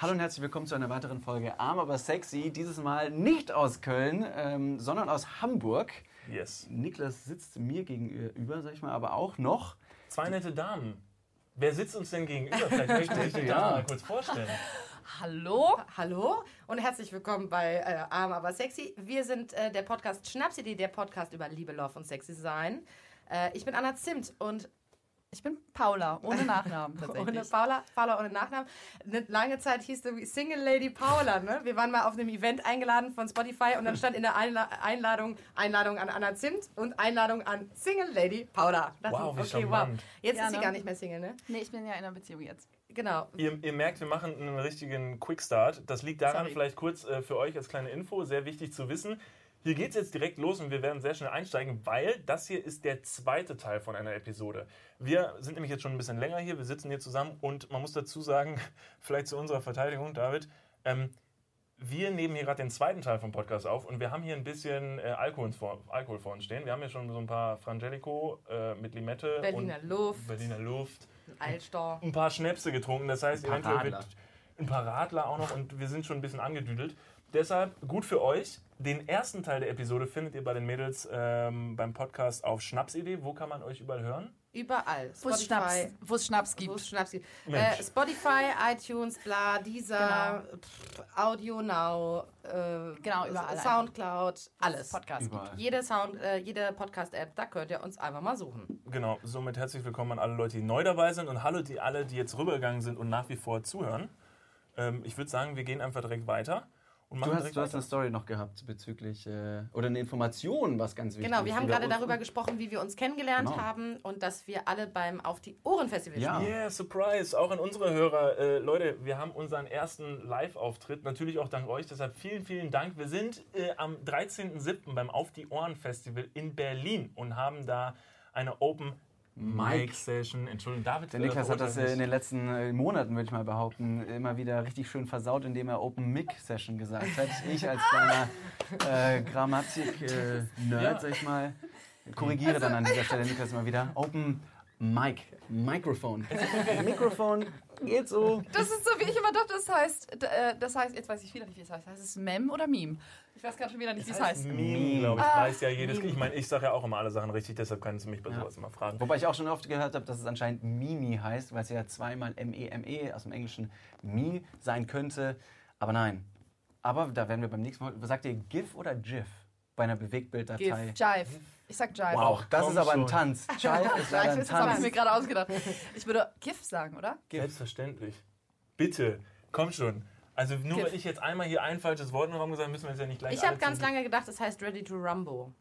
Hallo und herzlich willkommen zu einer weiteren Folge Arm aber sexy. Dieses Mal nicht aus Köln, ähm, sondern aus Hamburg. Yes. Niklas sitzt mir gegenüber, sag ich mal, aber auch noch. Zwei nette Damen. Wer sitzt uns denn gegenüber? Vielleicht möchte ich die Damen mal kurz vorstellen. Hallo? Hallo und herzlich willkommen bei äh, Arm aber sexy. Wir sind äh, der Podcast Schnapsidee, der Podcast über Liebe, Love und sexy sein. Äh, ich bin Anna Zimt und Ich bin Paula, ohne Nachnamen tatsächlich. ohne Paula, Paula ohne Nachnamen. Eine lange Zeit hieß du Single Lady Paula. Ne? Wir waren mal auf einem Event eingeladen von Spotify und dann stand in der Einla Einladung Einladung an Anna Zimt und Einladung an Single Lady Paula. Das Wow, wie ist- okay, wow. charmant. Jetzt Ja, ist sie ne? gar nicht mehr Single, ne? Nee, ich bin ja in einer Beziehung jetzt. Genau. Ihr, ihr merkt, wir machen einen richtigen Quickstart. Das liegt daran, Sorry. vielleicht kurz äh, für euch als kleine Info, sehr wichtig zu wissen. Hier geht es jetzt direkt los und wir werden sehr schnell einsteigen, weil das hier ist der zweite Teil von einer Episode. Wir sind nämlich jetzt schon ein bisschen länger hier, wir sitzen hier zusammen und man muss dazu sagen, vielleicht zu unserer Verteidigung, David, ähm, wir nehmen hier gerade den zweiten Teil vom Podcast auf und wir haben hier ein bisschen äh, Alkohol, vor, Alkohol vor uns stehen. Wir haben hier schon so ein paar Frangelico äh, mit Limette Berliner und Luft. Berliner Luft Alstor. ein paar Schnäpse getrunken. Das heißt, Ein paar eventuell wird Radler. ein paar Radler auch noch und wir sind schon ein bisschen angedüdelt. Deshalb gut für euch. Den ersten Teil der Episode findet ihr bei den Mädels ähm, beim Podcast auf Schnapsidee. Wo kann man euch überall hören? Überall. Wo es Schnaps, wo es Schnaps gibt. Schnaps gibt. Äh, Spotify, iTunes, bla, dieser, pff, Audio Now, äh, Genau, überall Soundcloud, alles. Podcast Überall. gibt. Jede Sound, äh, jede Podcast-App, da könnt ihr uns einfach mal suchen. Genau, somit herzlich willkommen an alle Leute, die neu dabei sind und hallo die alle, die jetzt rübergegangen sind und nach wie vor zuhören. Ähm, ich würde sagen, wir gehen einfach direkt weiter und Du hast, du hast eine. Story noch gehabt bezüglich, äh, oder eine Information, was ganz wichtig ist. Genau, wir haben gerade darüber gesprochen, wie wir uns kennengelernt Genau. haben und dass wir alle beim Auf die Ohren Festival Ja. spielen. Yeah, Surprise! Auch an unsere Hörer. Äh, Leute, wir haben unseren ersten Live-Auftritt. Natürlich auch dank euch. Deshalb vielen, vielen Dank. Wir sind äh, am 13.07. beim Auf die Ohren Festival in Berlin und haben da eine Open Mic Session. Entschuldigung, David. Der Niklas hat das äh, in den letzten äh, Monaten, würde ich mal behaupten, immer wieder richtig schön versaut, indem er Open Mic Session gesagt hat. Ich als kleiner äh, Grammatik-Nerd, Ja. sag ich mal, korrigiere dann an dieser Stelle Niklas immer wieder. Open Mic, Mikrofon. Mikrofon geht so. Das ist so, wie ich immer dachte, das heißt, äh, das heißt, jetzt weiß ich wieder nicht, wie es heißt. Heißt es Mem oder Meme? Ich weiß gerade schon wieder nicht, wie es heißt. Meme, glaube ich, Ah, weiß ja jedes. Ich meine, ich sage ja auch immer alle Sachen richtig, deshalb können Sie mich bei sowas immer fragen. Wobei ich auch schon oft gehört habe, dass es anscheinend Mimi heißt, weil es ja zweimal M-E-M-E aus dem Englischen Mi sein könnte. Aber nein. Aber da werden wir beim nächsten Mal. Sagt ihr GIF oder GIF bei einer Bewegtbilddatei? Jive. Ich sag Jive. Wow, das komm ist aber ein schon. Tanz. Jive ist leider ein Das habe ich Tanz. mir gerade ausgedacht. Ich würde GIF sagen, oder? Selbstverständlich. Bitte, komm schon. Also nur Gift. weil ich jetzt einmal hier ein falsches Wort in den Raum gesagt habe, müssen wir jetzt ja nicht gleich Ich alle habe ganz lange gedacht, es heißt Ready to Rumble.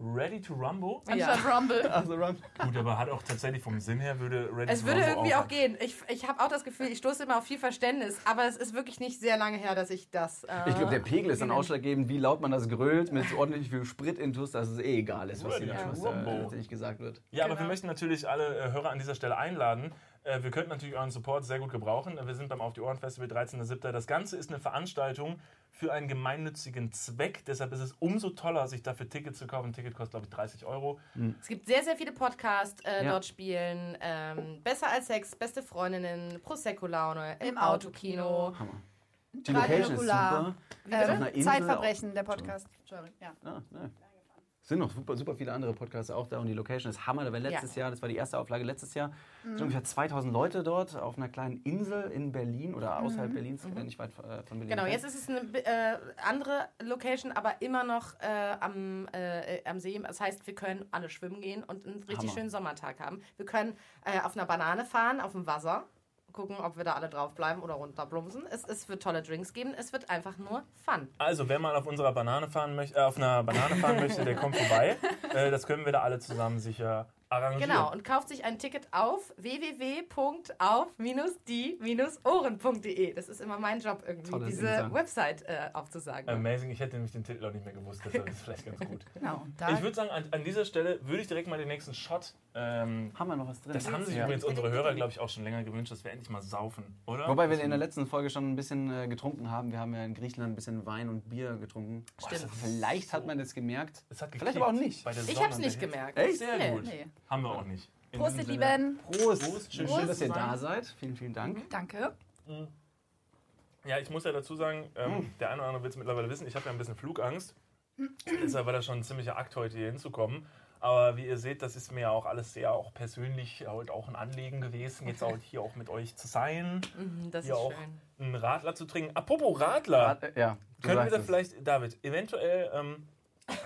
Ready to Rumble? Anstatt Rumble. Also, Ron. Gut, aber hat auch tatsächlich vom Sinn her würde Ready Es to würde Rumble irgendwie auch auch gehen. Ich, ich habe auch das Gefühl, ich stoße immer auf viel Verständnis, aber es ist wirklich nicht sehr lange her, dass ich das. Äh, Ich glaube, der Pegel ist dann ausschlaggebend, wie laut man das grölt, mit ordentlich viel Sprit intus, dass es eh egal ist, was hier Ja. Rumble. äh, tatsächlich gesagt wird. Ja, aber Genau. wir möchten natürlich alle äh, Hörer an dieser Stelle einladen. Äh, wir könnten natürlich euren Support sehr gut gebrauchen. Wir sind beim Auf die Ohren Festival 13.07. Das Ganze ist eine Veranstaltung für einen gemeinnützigen Zweck. Deshalb ist es umso toller, sich dafür Tickets zu kaufen. Ein Ticket kostet, glaube ich, 30 Euro. Es gibt sehr, sehr viele Podcasts äh, Ja. dort spielen. Ähm, Besser als Sex, beste Freundinnen, Prosecco-Laune, im, Im Autokino. Die Location ist super. Äh. Zeitverbrechen, der Podcast. Entschuldigung, ja. Ah, ne. Es sind noch super, super viele andere Podcasts auch da und die Location ist Hammer. Da war letztes Ja. Jahr, das war die erste Auflage letztes Jahr, Mhm. sind ungefähr 2000 Leute dort auf einer kleinen Insel in Berlin oder außerhalb Berlins, äh, nicht weit äh, von Berlin. Genau, jetzt ist es eine äh, andere Location, aber immer noch äh, am, äh, am See. Das heißt, wir können alle schwimmen gehen und einen richtig Hammer. schönen Sommertag haben. Wir können äh, auf einer Banane fahren, auf dem Wasser. Gucken, ob wir da alle drauf bleiben oder runterplumpsen. Es, es wird tolle Drinks geben. Es wird einfach nur Fun. Also, wer mal auf unserer Banane fahren möchte, äh, auf einer Banane fahren möchte, der kommt vorbei. Äh, das können wir da alle zusammen sicher arrangieren. Genau, und kauft sich ein Ticket auf www.auf-die-ohren.de. Das ist immer mein Job, irgendwie Tolles diese Intern. Website äh, aufzusagen. Amazing, ich hätte nämlich den Titel auch nicht mehr gewusst, deshalb ist es vielleicht ganz gut. Genau. Da Ich würde sagen, an, an dieser Stelle würde ich direkt mal den nächsten Shot. Ähm, Haben wir noch was drin? das haben sich Ja. übrigens unsere Hörer, glaube ich, auch schon länger gewünscht, dass wir endlich mal saufen, oder? Wobei wir in der letzten Folge schon ein bisschen äh, getrunken haben. Wir haben ja in Griechenland ein bisschen Wein und Bier getrunken. Stimmt. Vielleicht hat man das gemerkt. Es hat Vielleicht aber auch nicht. bei der ich hab's und nicht gemerkt. Echt? Sehr Nee. gut. Nee. Haben wir auch nicht. In Prost, ihr Lieben. Prost! Prost. Schön, Prost schön, dass ihr da seid. Vielen, vielen Dank. Danke. Ja, ich muss ja dazu sagen, ähm, der eine oder andere wird es mittlerweile wissen, ich habe ja ein bisschen Flugangst. Deshalb war das schon ein ziemlicher Akt, heute hier hinzukommen. Aber wie ihr seht, das ist mir auch alles sehr auch persönlich halt auch ein Anliegen gewesen, jetzt auch hier auch mit euch zu sein, Mhm, das hier ist auch schön. einen Radler zu trinken. Apropos Radler, Rad- äh, Ja, können wir da vielleicht, David, eventuell ähm,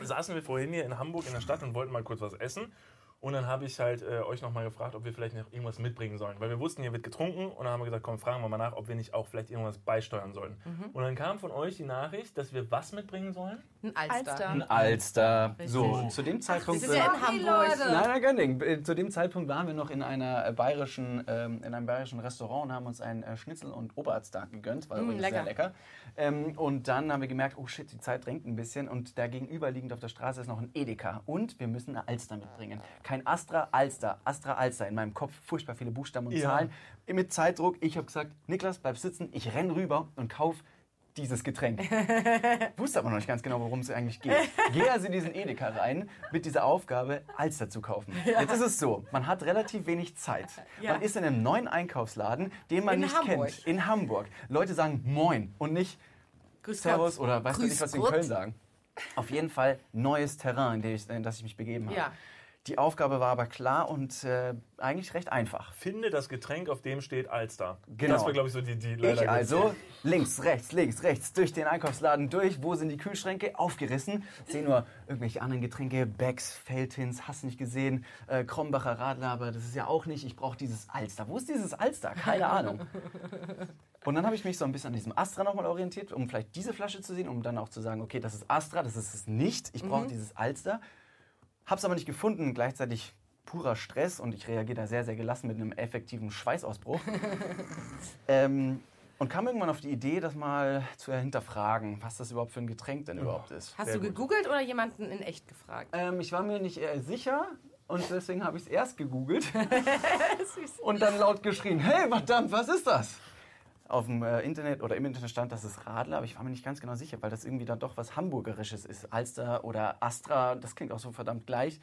saßen wir vorhin hier in Hamburg in der Stadt und wollten mal kurz was essen. Und dann habe ich halt äh, euch nochmal gefragt, ob wir vielleicht noch irgendwas mitbringen sollen. Weil wir wussten, hier wird getrunken. Und dann haben wir gesagt, komm, fragen wir mal nach, ob wir nicht auch vielleicht irgendwas beisteuern sollen. Mhm. Und dann kam von euch die Nachricht, dass wir was mitbringen sollen? Ein Alster. Alster. Ein Alster. Richtig. So, zu dem Wir Zeitpunkt. sind ja in Sorry, Hamburg. Leute. Nein, nein, Ding. Äh, Zu dem Zeitpunkt waren wir noch in einer äh, bayerischen, ähm, in einem bayerischen Restaurant und haben uns einen äh, Schnitzel und Oberarzt gegönnt. War Mm, übrigens lecker. sehr lecker. Ähm, und dann haben wir gemerkt, oh shit, die Zeit drängt ein bisschen. Und da gegenüberliegend auf der Straße ist noch ein Edeka. Und wir müssen eine Alster mitbringen. Kein Astra, Alster. Astra, Alster. In meinem Kopf furchtbar viele Buchstaben und Ja. Zahlen. Mit Zeitdruck. Ich habe gesagt, Niklas, bleib sitzen. Ich renn rüber und kauf dieses Getränk. Wusste aber noch nicht ganz genau, worum es eigentlich geht. Gehe also in diesen Edeka rein mit dieser Aufgabe, Alster zu kaufen. Jetzt ist es so, man hat relativ wenig Zeit. Ja. Man ist in einem neuen Einkaufsladen, den man In nicht Hamburg. kennt. In Hamburg. Leute sagen Moin und nicht Grüß Servus Gott. oder weißt du Grüß nicht, was sie in. Köln sagen. Auf jeden Fall neues Terrain, in, ich, in das ich mich begeben habe. Ja. Die Aufgabe war aber klar und äh, eigentlich recht einfach. Finde das Getränk, auf dem steht Alster. Genau. Das war, glaube ich, so die, die Ich also links, rechts, links, rechts, durch den Einkaufsladen durch. Wo sind die Kühlschränke? Aufgerissen. Sehe nur irgendwelche anderen Getränke. Becks, Feltins, hast nicht gesehen. Äh, Krombacher Radler, aber das ist ja auch nicht. Ich brauche dieses Alster. Wo ist dieses Alster? Keine Ahnung. Und dann habe ich mich so ein bisschen an diesem Astra nochmal orientiert, um vielleicht diese Flasche zu sehen, um dann auch zu sagen, okay, das ist Astra, das ist es nicht. Ich brauche dieses Alster. Hab's aber nicht gefunden. Gleichzeitig purer Stress und ich reagiere da sehr, sehr gelassen mit einem effektiven Schweißausbruch. ähm, und kam irgendwann auf die Idee, das mal zu hinterfragen, was das überhaupt für ein Getränk denn überhaupt ist. Hast Sehr du gut. gegoogelt oder jemanden in echt gefragt? Ähm, ich war mir nicht äh, sicher und deswegen habe ich es erst gegoogelt und dann laut geschrien, hey, verdammt, was ist das? Auf dem äh, Internet oder im Internet stand, das ist Radler, aber ich war mir nicht ganz genau sicher, weil das irgendwie dann doch was Hamburgerisches ist. Alster oder Astra, das klingt auch so verdammt gleich.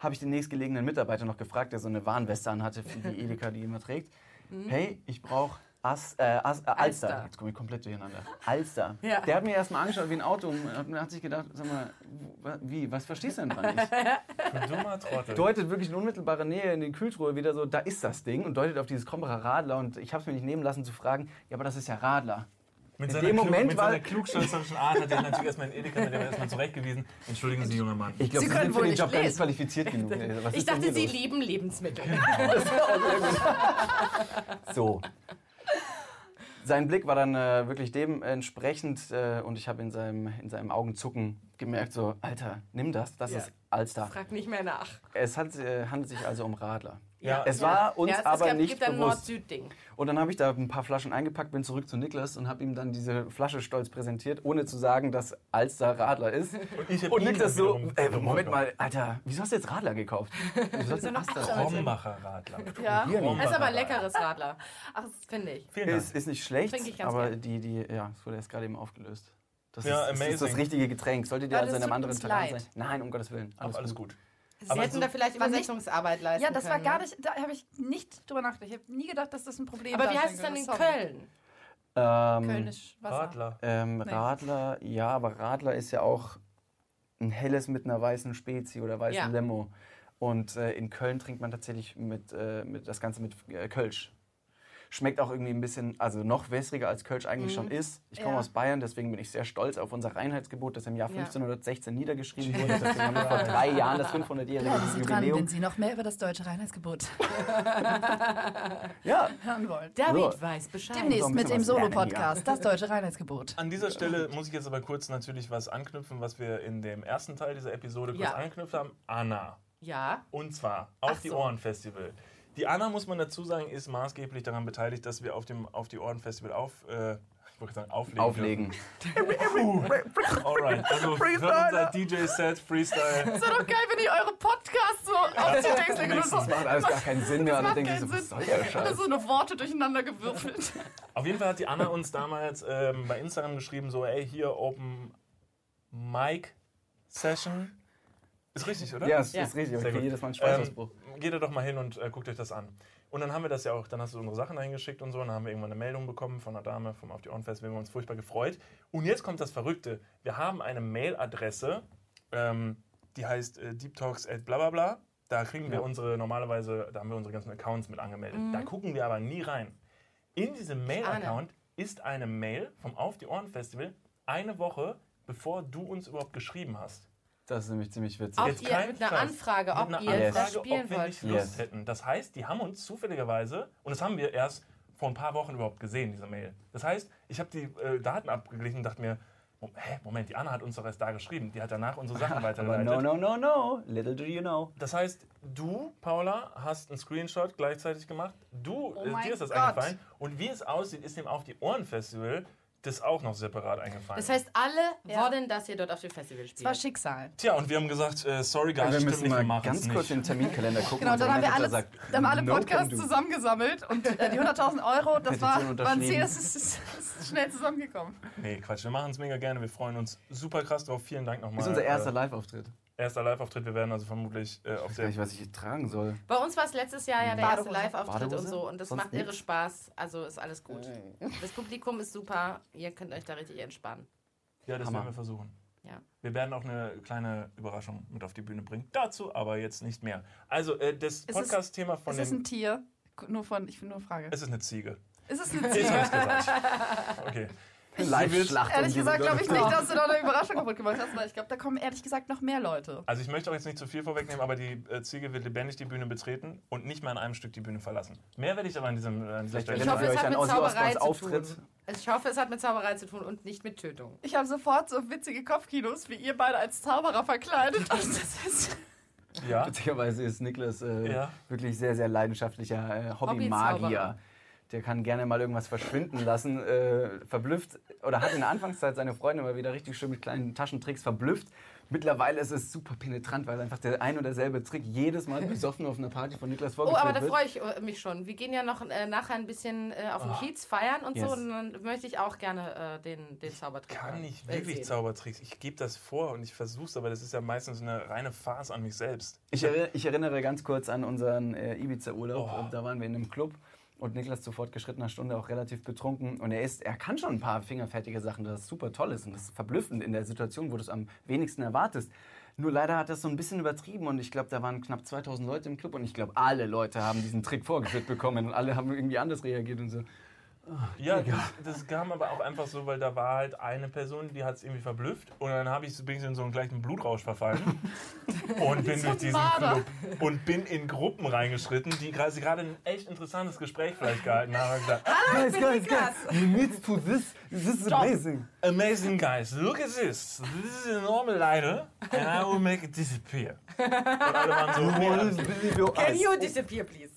Habe ich den nächstgelegenen Mitarbeiter noch gefragt, der so eine Warnweste anhatte für die Edeka, die immer trägt. Hey, ich brauche As, äh, As, äh, Alster. Alster. Jetzt komme ich komplett durcheinander. Alster. Ja. Der hat mir erstmal angeschaut wie ein Auto und hat, hat sich gedacht, sag mal, wie, was verstehst du denn dran nicht? Ein dummer Trottel. deutet wirklich in unmittelbarer Nähe in den Kühltruhe wieder so, da ist das Ding und deutet auf dieses Krombacher Radler und ich habe es mir nicht nehmen lassen zu fragen, ja, aber das ist ja Radler. Mit In dem Klug- Moment mit war- seiner klugscheißerischen Art hat er natürlich erstmal in Edeka mit dem erstmal zurechtgewiesen. Entschuldigen Sie, junger Mann. Ich glaube, Sie Sie, können sind für wohl den nicht Job gar nicht qualifiziert genug. Was Ich dachte, sie los? lieben Lebensmittel. So. Sein Blick war dann äh, wirklich dementsprechend äh, und ich habe in seinem, in seinem Augenzucken gemerkt, so, Alter, nimm das, das Ja. ist Alster. Frag nicht mehr nach. Es hat, äh, handelt sich also um Radler. Ja. Es war uns ja, es, aber es gab, nicht gibt ein bewusst. Nord-Süd-Ding. Und dann habe ich da ein paar Flaschen eingepackt, bin zurück zu Niklas und habe ihm dann diese Flasche stolz präsentiert, ohne zu sagen, dass Alster Radler ist. Und, ich ihn Niklas so, ey, Moment mal, Alter, wieso hast du jetzt Radler gekauft? Wieso hast du noch? Astra? Krombacher Radler. Ja. Das ist aber ein leckeres Radler. Ach, finde ich. Vielen Dank. Ist, ist nicht schlecht, Trinke ich ganz aber gern. die, die, ja, es wurde erst gerade eben aufgelöst. Das, Ja, ist, das ist das richtige Getränk. Solltet ihr also in das einem anderen leid. sein? Nein, um Gottes Willen. Alles, alles gut. Sie Aber hätten so- da vielleicht war nicht- Übersetzungsarbeit leisten Ja, das war können. gar ne? nicht, da habe ich nicht drüber nachgedacht. Ich habe nie gedacht, dass das ein Problem Aber wie heißt es dann in. Sorry. Köln? Ähm, Kölnisch Wasser. Radler. Ähm, Nee. Radler, ja, aber Radler ist ja auch ein helles mit einer weißen Spezi oder weißen Ja. Limo. Und äh, in Köln trinkt man tatsächlich mit, äh, mit das Ganze mit äh, Kölsch. Schmeckt auch irgendwie ein bisschen, also noch wässriger als Kölsch eigentlich schon ist. Ich komme Ja. aus Bayern, deswegen bin ich sehr stolz auf unser Reinheitsgebot, das im Jahr Ja. 1516 niedergeschrieben wurde. Deswegen haben wir vor drei Jahren das 500-jährige Sie dran, Jubiläum. wenn Sie noch mehr über das deutsche Reinheitsgebot Ja, hören wollen. David So. weiß Bescheid. Demnächst mit dem Solo-Podcast, das deutsche Reinheitsgebot. An dieser Stelle muss ich jetzt aber kurz natürlich was anknüpfen, was wir in dem ersten Teil dieser Episode kurz Ja. angeknüpft haben. Anna. Ja. Und zwar auf Ach die so. Ohren Festival. Die Anna, muss man dazu sagen, ist maßgeblich daran beteiligt, dass wir auf dem auf die Ohren Festival auf, äh, ich wollte sagen, auflegen. auflegen. Alright, also hört unser DJ-Set, Freestyle. ist doch geil, wenn ihr eure Podcasts so aufzutexten und so. Das macht alles gar keinen Sinn mehr. Und dann denke ich so, was soll der so eine Worte durcheinander gewürfelt. Auf jeden Fall hat die Anna uns damals ähm, bei Instagram geschrieben, so, ey, hier Open Mic Session. Ist richtig, oder? Ja, es Ja. ist richtig. gut. jedes Mal einen Schweißausbruch. Ähm, geht da doch mal hin und äh, guckt euch das an. Und dann haben wir das ja auch, dann hast du unsere Sachen eingeschickt und so, und dann haben wir irgendwann eine Meldung bekommen von einer Dame vom Auf die Ohren Fest, wir haben uns furchtbar gefreut. Und jetzt kommt das Verrückte. Wir haben eine Mailadresse, ähm, die heißt äh, deeptalks at bla bla bla. Da kriegen wir Ja. unsere, normalerweise, da haben wir unsere ganzen Accounts mit angemeldet. Da gucken wir aber nie rein. In diesem Mail-Account ist eine Mail vom Auf die Ohren Festival eine Woche, bevor du uns überhaupt geschrieben hast. Das ist nämlich ziemlich witzig. Ob Jetzt ihr mit einer. Anfrage, ob Mit einer ihr das spielen ob wir wollt. nicht Lust Yes. hätten. Das heißt, die haben uns zufälligerweise, und das haben wir erst vor ein paar Wochen überhaupt gesehen, diese Mail. Das heißt, ich habe die äh, Daten abgeglichen und dachte mir, oh, hä, Moment, die Anna hat uns doch erst da geschrieben. Die hat danach unsere Sachen weitergeleitet. no, no, no, no. Little do you know. Das heißt, du, Paula, hast einen Screenshot gleichzeitig gemacht. Du, Oh äh, dir ist das Gott. eingefallen. Und wie es aussieht, ist dem Auf die Ohren Festival das auch noch separat eingefallen. Das heißt, alle Ja. wollen, dass ihr dort auf dem Festival Das war spielt. Schicksal. Tja, und wir haben gesagt, äh, sorry, guys, wir stimmt müssen nicht, wir mal machen ganz kurz den Terminkalender gucken. Genau, dann haben wir alles, sagt, dann haben alle no Podcasts zusammengesammelt und äh, die 100.000 Euro, das war, Petition war ein Ziel, das ist, ist, ist schnell zusammengekommen. Nee, Quatsch, wir machen es mega gerne. Wir freuen uns super krass drauf. Vielen Dank nochmal. Das ist unser erster äh, Live-Auftritt. Erster Live-Auftritt. Wir werden also vermutlich äh, auf Ich weiß gar der nicht, was ich tragen soll. Bei uns war es letztes Jahr ja der erste. Live-Auftritt und so und das Sonst macht irre nix? Spaß. Also ist alles gut. Das Publikum ist super. Ihr könnt euch da richtig entspannen. Ja, das Hammer. werden wir versuchen. Ja. Wir werden auch eine kleine Überraschung mit auf die Bühne bringen. Dazu aber jetzt nicht mehr. Also, äh, das Podcast-Thema von Ist es ein Tier? Nur von, ich will nur Frage. Es ist eine Ziege. Ist es eine Ziege? habe ich gesagt. Okay. Live-Schlacht. Ehrlich gesagt glaube ich nicht, dass du da eine Überraschung kaputt gemacht hast, weil ich glaube, da kommen ehrlich gesagt noch mehr Leute. Also, ich möchte auch jetzt nicht zu viel vorwegnehmen, aber die äh, Ziege wird lebendig die Bühne betreten und nicht mal in einem Stück die Bühne verlassen. Mehr werde ich aber an diesem. Äh, an dieser Vielleicht Stelle hoffe, es hat mit Zauberei zu Auftritt. tun. Also ich hoffe, es hat mit Zauberei zu tun und nicht mit Tötung. Ich habe sofort so witzige Kopfkinos, wie ihr beide als Zauberer verkleidet. Und das ist Ja. Witzigerweise ist Niklas äh, Ja. wirklich sehr, sehr leidenschaftlicher äh. Hobbymagier. Der kann gerne mal irgendwas verschwinden lassen, äh, verblüfft. Oder hat in der Anfangszeit seine Freunde mal wieder richtig schön mit kleinen Taschentricks verblüfft. Mittlerweile ist es super penetrant, weil einfach der ein oder selbe Trick jedes Mal besoffen auf einer Party von Niklas Oh, vorgeführt aber da wird. freue ich äh, mich schon. Wir gehen ja noch äh, nachher ein bisschen äh, auf den Kiez feiern und so. Yes. Und dann möchte ich auch gerne äh, den, den Zaubertrick kann nicht wirklich. Zaubertricks. Ich gebe das vor und ich versuche es, aber das ist ja meistens eine reine Farce an mich selbst. Ich, erinn- ich erinnere ganz kurz an unseren äh, Ibiza-Urlaub. Oh. Und Da waren wir in einem Club und Niklas zu fortgeschrittener Stunde auch relativ betrunken. Und er ist, er kann schon ein paar fingerfertige Sachen, das super toll ist. Und das ist verblüffend in der Situation, wo du es am wenigsten erwartest. Nur leider hat das so ein bisschen übertrieben und ich glaube, da waren knapp 2000 Leute im Club und ich glaube, alle Leute haben diesen Trick vorgeführt bekommen und alle haben irgendwie anders reagiert und so. Ja, das, das kam aber auch einfach so, weil da war halt eine Person, die hat es irgendwie verblüfft und dann habe ich bin ich in so einen gleichen Blutrausch verfallen und bin durch diesen. Club und bin in Gruppen reingeschritten, die gerade gerade ein echt interessantes Gespräch vielleicht gehalten haben. Gesagt, Guys, guys, guys, you need to this. This is amazing. Amazing guys, look at this. This is a normal lighter and I will make it disappear. Und alle waren so, Can you disappear, please?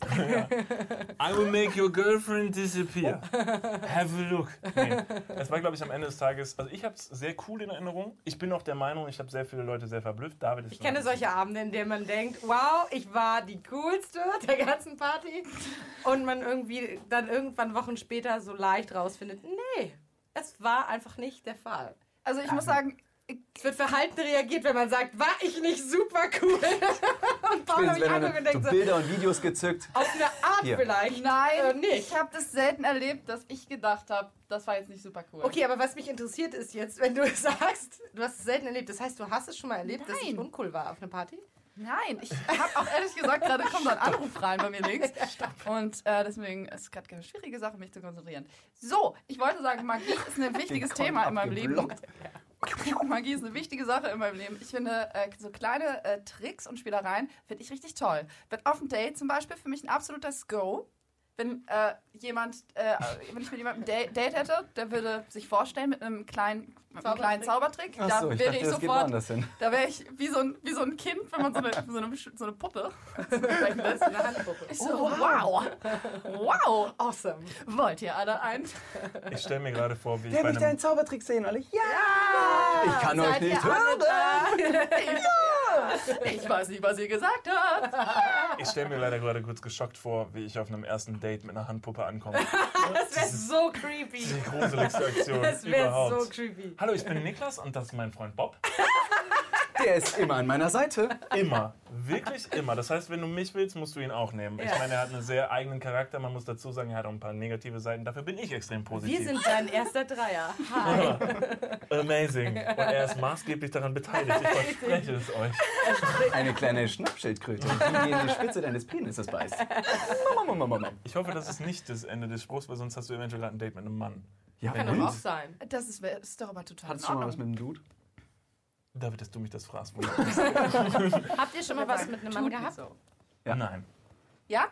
I will make your girlfriend disappear. Have a look. Nee, das war, glaube ich, am Ende des Tages. Also, ich habe es sehr cool in Erinnerung. Ich bin auch der Meinung, ich habe sehr viele Leute sehr verblüfft. David ist Ich kenne solche Abende, in denen man denkt, wow, ich war die coolste der ganzen Party. Und man irgendwie dann irgendwann Wochen später so leicht rausfindet, nee, es war einfach nicht der Fall. Also ich muss sagen, Es wird verhalten reagiert, wenn man sagt, war ich nicht super cool? Und Paul hat mich angeguckt und so denkt so, Bilder und Videos gezückt. auf eine Art Hier. vielleicht. nein, Äh, nicht. ich habe das selten erlebt, dass ich gedacht habe, das war jetzt nicht super cool. Okay, aber was mich interessiert ist jetzt, wenn du sagst, du hast es selten erlebt, das heißt, du hast es schon mal erlebt, dass ich Nein. uncool war auf einer Party? Nein, ich habe auch ehrlich gesagt, gerade kommt so ein Anruf rein bei mir links. Und äh, deswegen ist es gerade eine schwierige Sache, mich zu konzentrieren. So, ich wollte sagen, Magie ist ein wichtiges Thema in meinem Leben. Magie ist eine wichtige Sache in meinem Leben. Ich finde, äh, so kleine äh, Tricks und Spielereien finde ich richtig toll. Wird auf dem Date zum Beispiel für mich ein absolutes Go. Wenn äh, jemand, äh, wenn ich mit jemandem ein Date hätte, der würde sich vorstellen mit einem kleinen, mit einem kleinen Zaubertrick, da Achso, ich wäre dachte, ich geht sofort da wäre ich wie so, ein, wie so ein Kind, wenn man so eine, so eine, so eine Puppe sprechen lässt. Eine Handpuppe. Ich so, wow. Wow. Awesome. Wollt ihr alle ein? Ich stelle mir gerade vor, wie ich bei mich einem, deinen Zaubertrick sehen, alle. Ja! Ich kann Seid euch nicht hören! Ich weiß nicht, was ihr gesagt habt. ich stelle mir leider gerade kurz geschockt vor, wie ich auf einem ersten Date mit einer Handpuppe ankomme. Das wäre so creepy. Die gruseligste Aktion Das wäre überhaupt. so creepy. Hallo, ich bin Niklas und das ist mein Freund Bob. Der ist immer an meiner Seite. Immer. Wirklich immer. Das heißt, wenn du mich willst, musst du ihn auch nehmen. Ich meine, er hat einen sehr eigenen Charakter. Man muss dazu sagen, er hat auch ein paar negative Seiten. Dafür bin ich extrem positiv. Wir sind dein erster Dreier. Hi. Amazing. Und er ist maßgeblich daran beteiligt. Ich verspreche es euch. Eine kleine Schnappschildkröte, die in die Spitze deines Penises beißt. Ich hoffe, das ist nicht das Ende des Spruchs, weil sonst hast du eventuell gerade ein Date mit einem Mann. Ja, Kann doch auch sein. Das ist, ist doch aber total Hattest du schon mal was mit einem Dude? David, dass du mich das fragst. Habt ihr schon mal was mit einem Mann gehabt? So. Ja. Nein. Ja?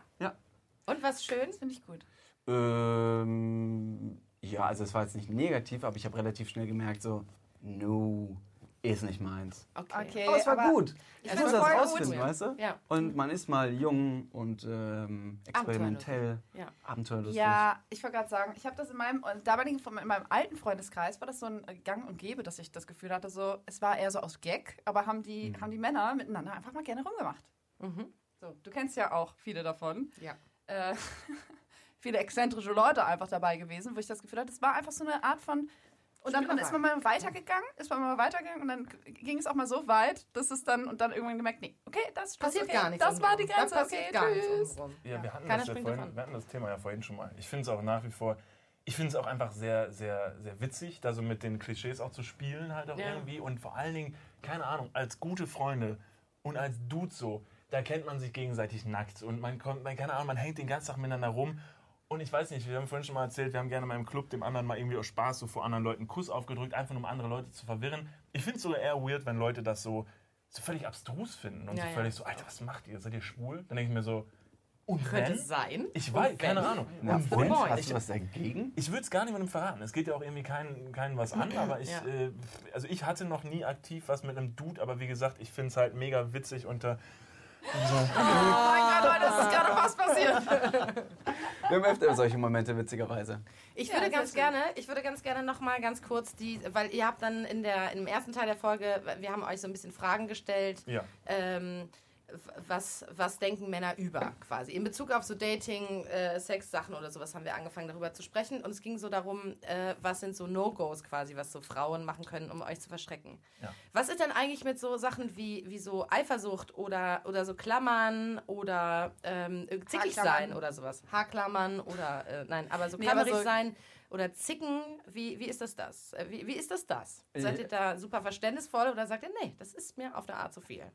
Und was schön? Finde ich gut. Ähm, ja, also es war jetzt nicht negativ, aber ich habe relativ schnell gemerkt, so, no, ist nicht meins. Okay, Aber es war gut. Ich es muss das voll rausfinden, gut. weißt du? Ja. Und man ist mal jung und ähm, experimentell, Ja. abenteuerlustig. Ja, ich wollte gerade sagen, ich habe das in meinem damaligen, in meinem alten Freundeskreis war das so ein Gang und Gäbe, dass ich das Gefühl hatte, so, es war eher so aus Gag, aber haben die, Mhm. haben die Männer miteinander einfach mal gerne rumgemacht. Mhm. So, du kennst ja auch viele davon. Ja. Äh, viele exzentrische Leute einfach dabei gewesen, wo ich das Gefühl hatte, es war einfach so eine Art von. Und dann, dann ist man mal weitergegangen, ist man mal weitergegangen und dann ging es auch mal so weit, dass es dann und dann irgendwann gemerkt, nee, okay, das das Passiert okay, gar nichts. Das war die. Grenze, Da passiert okay, gar tschüss. Ja, wir hatten, Keiner das ja vorhin, wir hatten das Thema ja vorhin schon mal. Ich finde es auch nach wie vor, ich finde es auch einfach sehr, sehr, sehr witzig, da so mit den Klischees auch zu spielen halt auch Ja. irgendwie. Und vor allen Dingen, keine Ahnung, als gute Freunde und als Dude so, da kennt man sich gegenseitig nackt und man kommt, man, keine Ahnung, man hängt den ganzen Tag miteinander rum. Und ich weiß nicht, wir haben vorhin schon mal erzählt, wir haben gerne mal im Club dem anderen mal irgendwie aus Spaß so vor anderen Leuten einen Kuss aufgedrückt, einfach nur um andere Leute zu verwirren. Ich finde es sogar eher weird, wenn Leute das so, so völlig abstrus finden und Ja, so ja. völlig so, Alter, was macht ihr? Seid ihr schwul? Dann denke ich mir so, und Könnte wenn? sein. Ich Und weiß, wenn? keine Ahnung. Na, Und und? wenn? Hast Ich, du was dagegen? ich würde es gar niemandem verraten. Es geht ja auch irgendwie keinen keinen was an, aber ich, Ja. äh, also ich hatte noch nie aktiv was mit einem Dude, aber wie gesagt, ich finde es halt mega witzig unter Oh mein Gott, Leute, es ist gerade was passiert. Wir haben öfter solche Momente, witzigerweise. Ich Ja, würde sehr ganz gerne, ich würde ganz gerne noch mal ganz kurz die, weil ihr habt dann in der im ersten Teil der Folge, wir haben euch so ein bisschen Fragen gestellt. ja. ähm, was, was denken Männer über quasi. In Bezug auf so Dating, äh, Sex-Sachen oder sowas haben wir angefangen darüber zu sprechen und es ging so darum, äh, was sind so No-Gos quasi, was so Frauen machen können, um euch zu verschrecken. Ja. Was ist denn eigentlich mit so Sachen wie, wie so Eifersucht oder, oder so Klammern oder ähm, zickig sein oder sowas? Haarklammern oder, äh, nein, aber so Nee, aber klammerig so- sein oder zicken, wie, wie ist das das? Äh, Wie, wie ist das das? Seid Äh, ihr da super verständnisvoll oder sagt ihr, nee, das ist mir auf eine Art zu viel?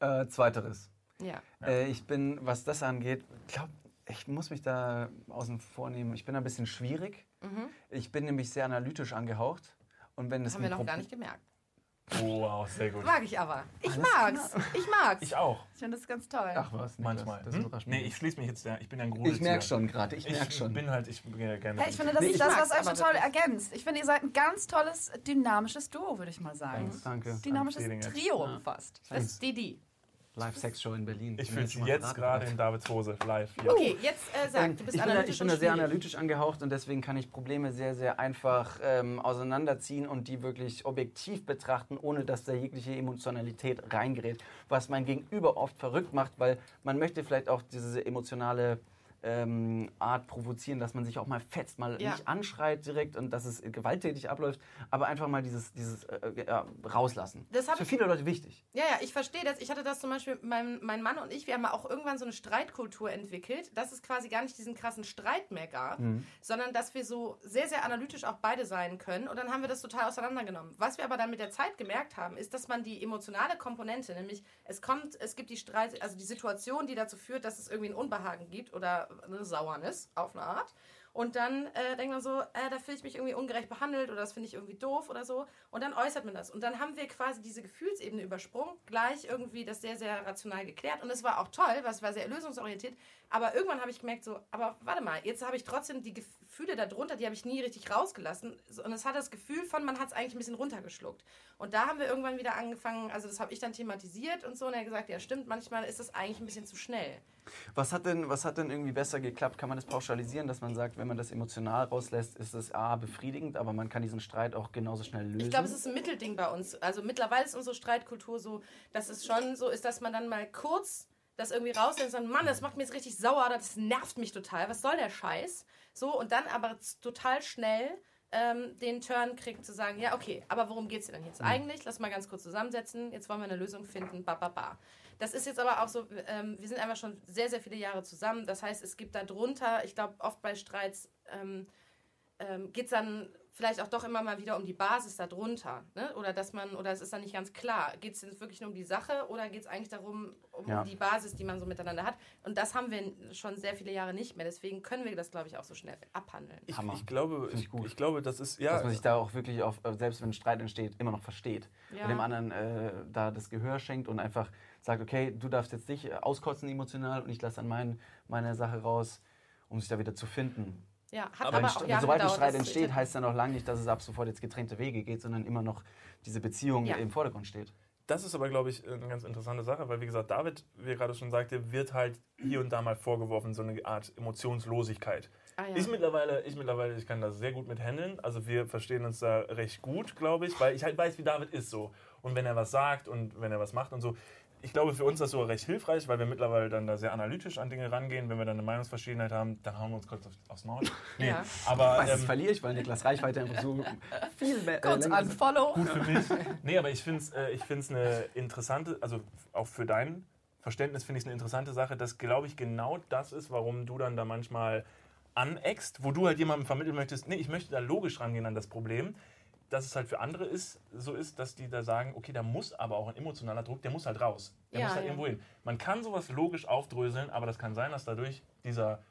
Äh, zweiteres. Ja. Äh, ich bin, was das angeht, glaube ich muss mich da außen vor nehmen. Ich bin ein bisschen schwierig. Ich bin nämlich sehr analytisch angehaucht. Und wenn es Mhm. Haben wir noch gar Prob- nicht gemerkt. Oh, wow, sehr gut. Mag ich aber. Ich mag's. Ich mag's. Ich auch, Ich finde das ganz toll. Ach was, manchmal. Das Hm? überrascht mich. Nee, ich schließe mich jetzt, ja, ich bin ja ein ich Gruseltier. merke schon gerade, ich merke Ich schon. bin halt, ich bin ja gerne. Hey, ich finde, das Nee, ist ich das, was euch total wirklich. ergänzt. Ich finde, ihr seid ein ganz tolles, dynamisches Duo, würde ich mal sagen. Thanks, danke. Dynamisches. Trio fast. Das ist Didi. Live-Sex-Show in Berlin. ich Bin fühle es mal jetzt gerade in Davids Hose live hier. Okay, jetzt äh, sag, du bist ich bin, da, analytisch ich bin da sehr analytisch angehaucht und deswegen kann ich Probleme sehr, sehr einfach ähm, auseinanderziehen und die wirklich objektiv betrachten, ohne dass da jegliche Emotionalität reingerät. Was mein Gegenüber oft verrückt macht, weil man möchte vielleicht auch diese emotionale ähm, Art provozieren, dass man sich auch mal fetzt, mal Ja. nicht anschreit direkt und dass es gewalttätig abläuft, aber einfach mal dieses, dieses äh, ja, rauslassen. Das hab ist für viele Leute wichtig. Ja, ja, ich verstehe das. Ich hatte das zum Beispiel, mein, mein Mann und ich, wir haben auch irgendwann so eine Streitkultur entwickelt, dass es quasi gar nicht diesen krassen Streit mehr gab, sondern dass wir so sehr, sehr analytisch auch beide sein können. Und dann haben wir das total auseinandergenommen. Was wir aber dann mit der Zeit gemerkt haben, ist, dass man die emotionale Komponente, nämlich es kommt, es gibt die Streit, also die Situation, die dazu führt, dass es irgendwie ein Unbehagen gibt oder eine Sauernis auf eine Art. Und dann äh, denkt man so, äh, da fühle ich mich irgendwie ungerecht behandelt oder das finde ich irgendwie doof oder so. Und dann äußert man das. Und dann haben wir quasi diese Gefühlsebene übersprungen, gleich irgendwie das sehr, sehr rational geklärt. Und es war auch toll, weil es war sehr lösungsorientiert. Aber irgendwann habe ich gemerkt, so, aber warte mal, jetzt habe ich trotzdem die Gefühle darunter, die habe ich nie richtig rausgelassen. Und es hat das Gefühl von, man hat es eigentlich ein bisschen runtergeschluckt. Und da haben wir irgendwann wieder angefangen, also das habe ich dann thematisiert und so. Und er hat gesagt, ja stimmt, manchmal ist das eigentlich ein bisschen zu schnell. Was hat, denn, was hat denn irgendwie besser geklappt? Kann man das pauschalisieren, dass man sagt, wenn man das emotional rauslässt, ist es A, befriedigend, aber man kann diesen Streit auch genauso schnell lösen? Ich glaube, es ist ein Mittelding bei uns. Also mittlerweile ist unsere Streitkultur so, dass es schon so ist, dass man dann mal kurz das irgendwie rauslässt und sagt, Mann, das macht mir jetzt richtig sauer, das nervt mich total, was soll der Scheiß? So, und dann aber total schnell ähm, den Turn kriegt, zu sagen, ja, okay, aber worum geht es denn jetzt eigentlich? Lass mal ganz kurz zusammensetzen, jetzt wollen wir eine Lösung finden, ba, ba, ba. Das ist jetzt aber auch so, ähm, wir sind einfach schon sehr, sehr viele Jahre zusammen. Das heißt, es gibt da drunter, ich glaube, oft bei Streits ähm, ähm, geht es dann vielleicht auch doch immer mal wieder um die Basis darunter. Ne? Oder dass man, oder es ist dann nicht ganz klar, geht es jetzt wirklich nur um die Sache oder geht es eigentlich darum, um Ja. die Basis, die man so miteinander hat? Und das haben wir schon sehr viele Jahre nicht mehr. Deswegen können wir das, glaube ich, auch so schnell abhandeln. Ich, Hammer. ich glaube, ich ich, gut. ich glaube, das ist ja. Dass man sich da auch wirklich auf, äh, selbst wenn Streit entsteht, immer noch versteht. Ja. Und dem anderen äh, da das Gehör schenkt und einfach sagt, okay, du darfst jetzt dich äh, auskotzen emotional und ich lasse dann mein, meine Sache raus, um sich da wieder zu finden. Ja, hat Aber aber, ein auch Jahre Sobald ein gedauert, Streit entsteht, heißt ja noch lange nicht, dass es ab sofort jetzt getrennte Wege geht, sondern immer noch diese Beziehung Ja. im Vordergrund steht. Das ist aber, glaube ich, eine ganz interessante Sache, weil, wie gesagt, David, wie er gerade schon sagte, wird halt hier und da mal vorgeworfen, so eine Art Emotionslosigkeit. Ah, ja. Ich mittlerweile, ich mittlerweile, ich kann das sehr gut mit handeln. Also wir verstehen uns da recht gut, glaube ich, weil ich halt weiß, wie David ist so. Und wenn er was sagt und wenn er was macht und so. Ich glaube, für uns ist das so recht hilfreich, weil wir mittlerweile dann da sehr analytisch an Dinge rangehen. Wenn wir dann eine Meinungsverschiedenheit haben, dann hauen wir uns kurz auf, aufs Maul. Nee, Ja. aber Meistens ähm, verliere ich, weil Niklas Reichweite einfach so viel mehr. Kurz äh, an Follow. für mich. Nee, aber ich finde es äh, ich find's eine interessante, also auch für dein Verständnis finde ich es eine interessante Sache, dass, glaube ich, genau das ist, warum du dann da manchmal aneckst, wo du halt jemandem vermitteln möchtest, nee, ich möchte da logisch rangehen an das Problem, dass es halt für andere ist, so ist, dass die da sagen, okay, da muss aber auch ein emotionaler Druck, der muss halt raus. Der Ja, muss halt ja. irgendwo hin. Man kann sowas logisch aufdröseln, aber das kann sein, dass dadurch dieser